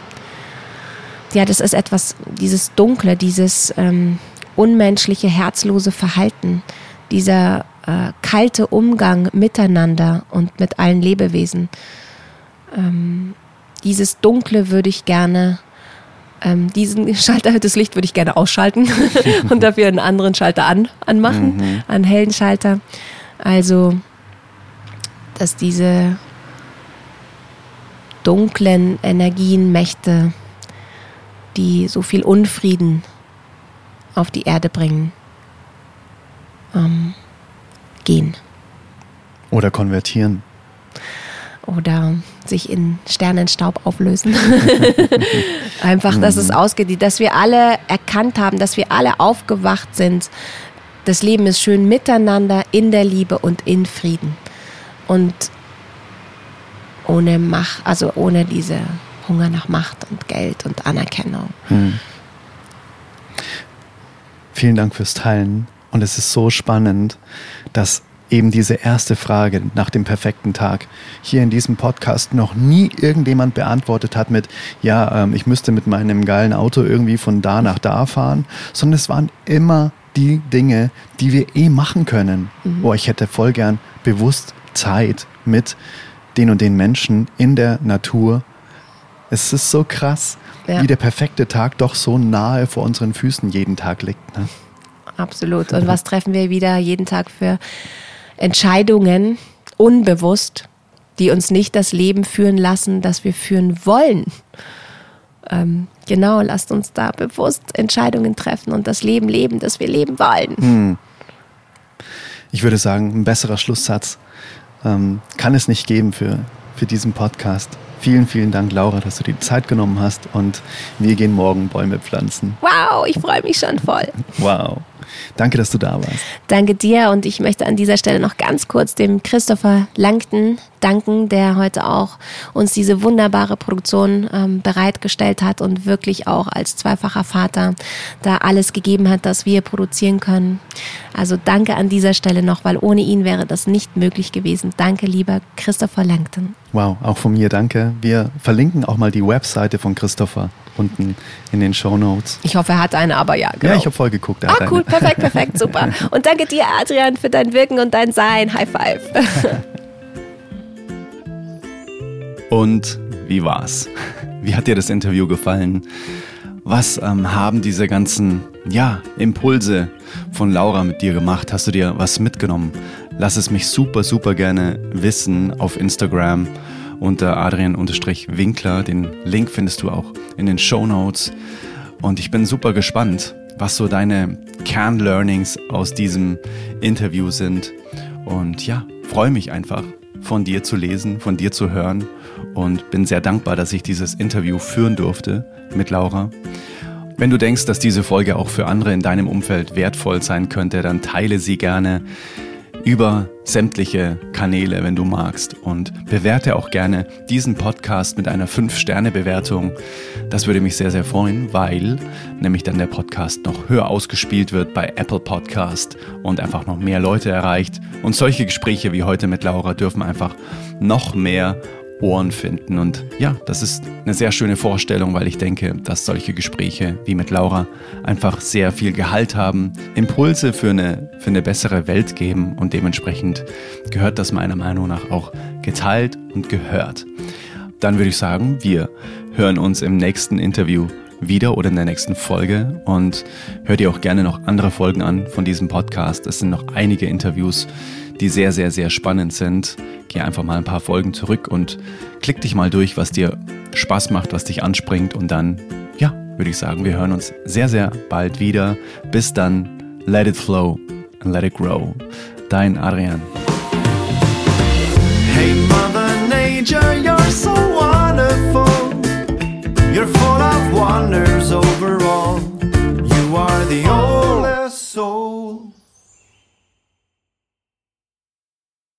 ja, das ist etwas, dieses Dunkle, dieses ähm, unmenschliche, herzlose Verhalten, dieser äh, kalte Umgang miteinander und mit allen Lebewesen. Ähm, dieses Dunkle würde ich gerne ähm, diesen Schalter, das Licht würde ich gerne ausschalten und dafür einen anderen Schalter an, anmachen, mhm. einen hellen Schalter. Also, dass diese dunklen Energien, Mächte, die so viel Unfrieden auf die Erde bringen, ähm, gehen. Oder konvertieren. Oder sich in Sternenstaub auflösen. Einfach, dass es mhm. ausgeht, dass wir alle erkannt haben, dass wir alle aufgewacht sind. Das Leben ist schön miteinander, in der Liebe und in Frieden. Und ohne Macht, also ohne diese Hunger nach Macht und Geld und Anerkennung. Hm. Vielen Dank fürs Teilen. Und es ist so spannend, dass eben diese erste Frage nach dem perfekten Tag hier in diesem Podcast noch nie irgendjemand beantwortet hat mit, ja, ähm, ich müsste mit meinem geilen Auto irgendwie von da nach da fahren, sondern es waren immer die Dinge, die wir eh machen können. Mhm. Oh, ich hätte voll gern bewusst Zeit mit den und den Menschen in der Natur. Es ist so krass, ja. wie der perfekte Tag doch so nahe vor unseren Füßen jeden Tag liegt. Ne? Absolut. Und was treffen wir wieder jeden Tag für Entscheidungen, unbewusst, die uns nicht das Leben führen lassen, das wir führen wollen? Ähm, genau, lasst uns da bewusst Entscheidungen treffen und das Leben leben, das wir leben wollen. Hm. Ich würde sagen, ein besserer Schlusssatz ähm, kann es nicht geben für, für diesen Podcast. Vielen, vielen Dank, Laura, dass du dir die Zeit genommen hast und wir gehen morgen Bäume pflanzen. Wow, ich freue mich schon voll. Wow. Danke, dass du da warst. Danke dir und ich möchte an dieser Stelle noch ganz kurz dem Christopher Langton danken, der heute auch uns diese wunderbare Produktion ähm, bereitgestellt hat und wirklich auch als zweifacher Vater da alles gegeben hat, dass wir produzieren können. Also danke an dieser Stelle noch, weil ohne ihn wäre das nicht möglich gewesen. Danke, lieber Christopher Langton. Wow, auch von mir danke. Wir verlinken auch mal die Webseite von Christopher unten in den Show Notes. Ich hoffe, er hat eine, aber ja. Genau. Ja, ich habe voll geguckt. Ah, cool, eine. perfekt, perfekt, super. Und danke dir, Adrian, für dein Wirken und dein Sein. High five. und wie war's? Wie hat dir das Interview gefallen? Was ähm, haben diese ganzen ja, Impulse von Laura mit dir gemacht? Hast du dir was mitgenommen? Lass es mich super, super gerne wissen auf Instagram unter Adrian-Winkler. Den Link findest du auch in den Show Notes. Und ich bin super gespannt, was so deine Kernlearnings aus diesem Interview sind. Und ja, freue mich einfach, von dir zu lesen, von dir zu hören und bin sehr dankbar, dass ich dieses Interview führen durfte mit Laura. Wenn du denkst, dass diese Folge auch für andere in deinem Umfeld wertvoll sein könnte, dann teile sie gerne über sämtliche Kanäle, wenn du magst. Und bewerte auch gerne diesen Podcast mit einer 5-Sterne-Bewertung. Das würde mich sehr, sehr freuen, weil nämlich dann der Podcast noch höher ausgespielt wird bei Apple Podcast und einfach noch mehr Leute erreicht. Und solche Gespräche wie heute mit Laura dürfen einfach noch mehr Ohren finden. Und ja, das ist eine sehr schöne Vorstellung, weil ich denke, dass solche Gespräche wie mit Laura einfach sehr viel Gehalt haben, Impulse für eine, für eine bessere Welt geben und dementsprechend gehört das meiner Meinung nach auch geteilt und gehört. Dann würde ich sagen, wir hören uns im nächsten Interview wieder oder in der nächsten Folge und hört ihr auch gerne noch andere Folgen an von diesem Podcast. Es sind noch einige Interviews, die sehr, sehr, sehr spannend sind. Geh einfach mal ein paar Folgen zurück und klick dich mal durch, was dir Spaß macht, was dich anspringt. Und dann, ja, würde ich sagen, wir hören uns sehr, sehr bald wieder. Bis dann, let it flow and let it grow. Dein Adrian. Hey Mother Nature, you're so wonderful. You're full of wonders overall. You are the only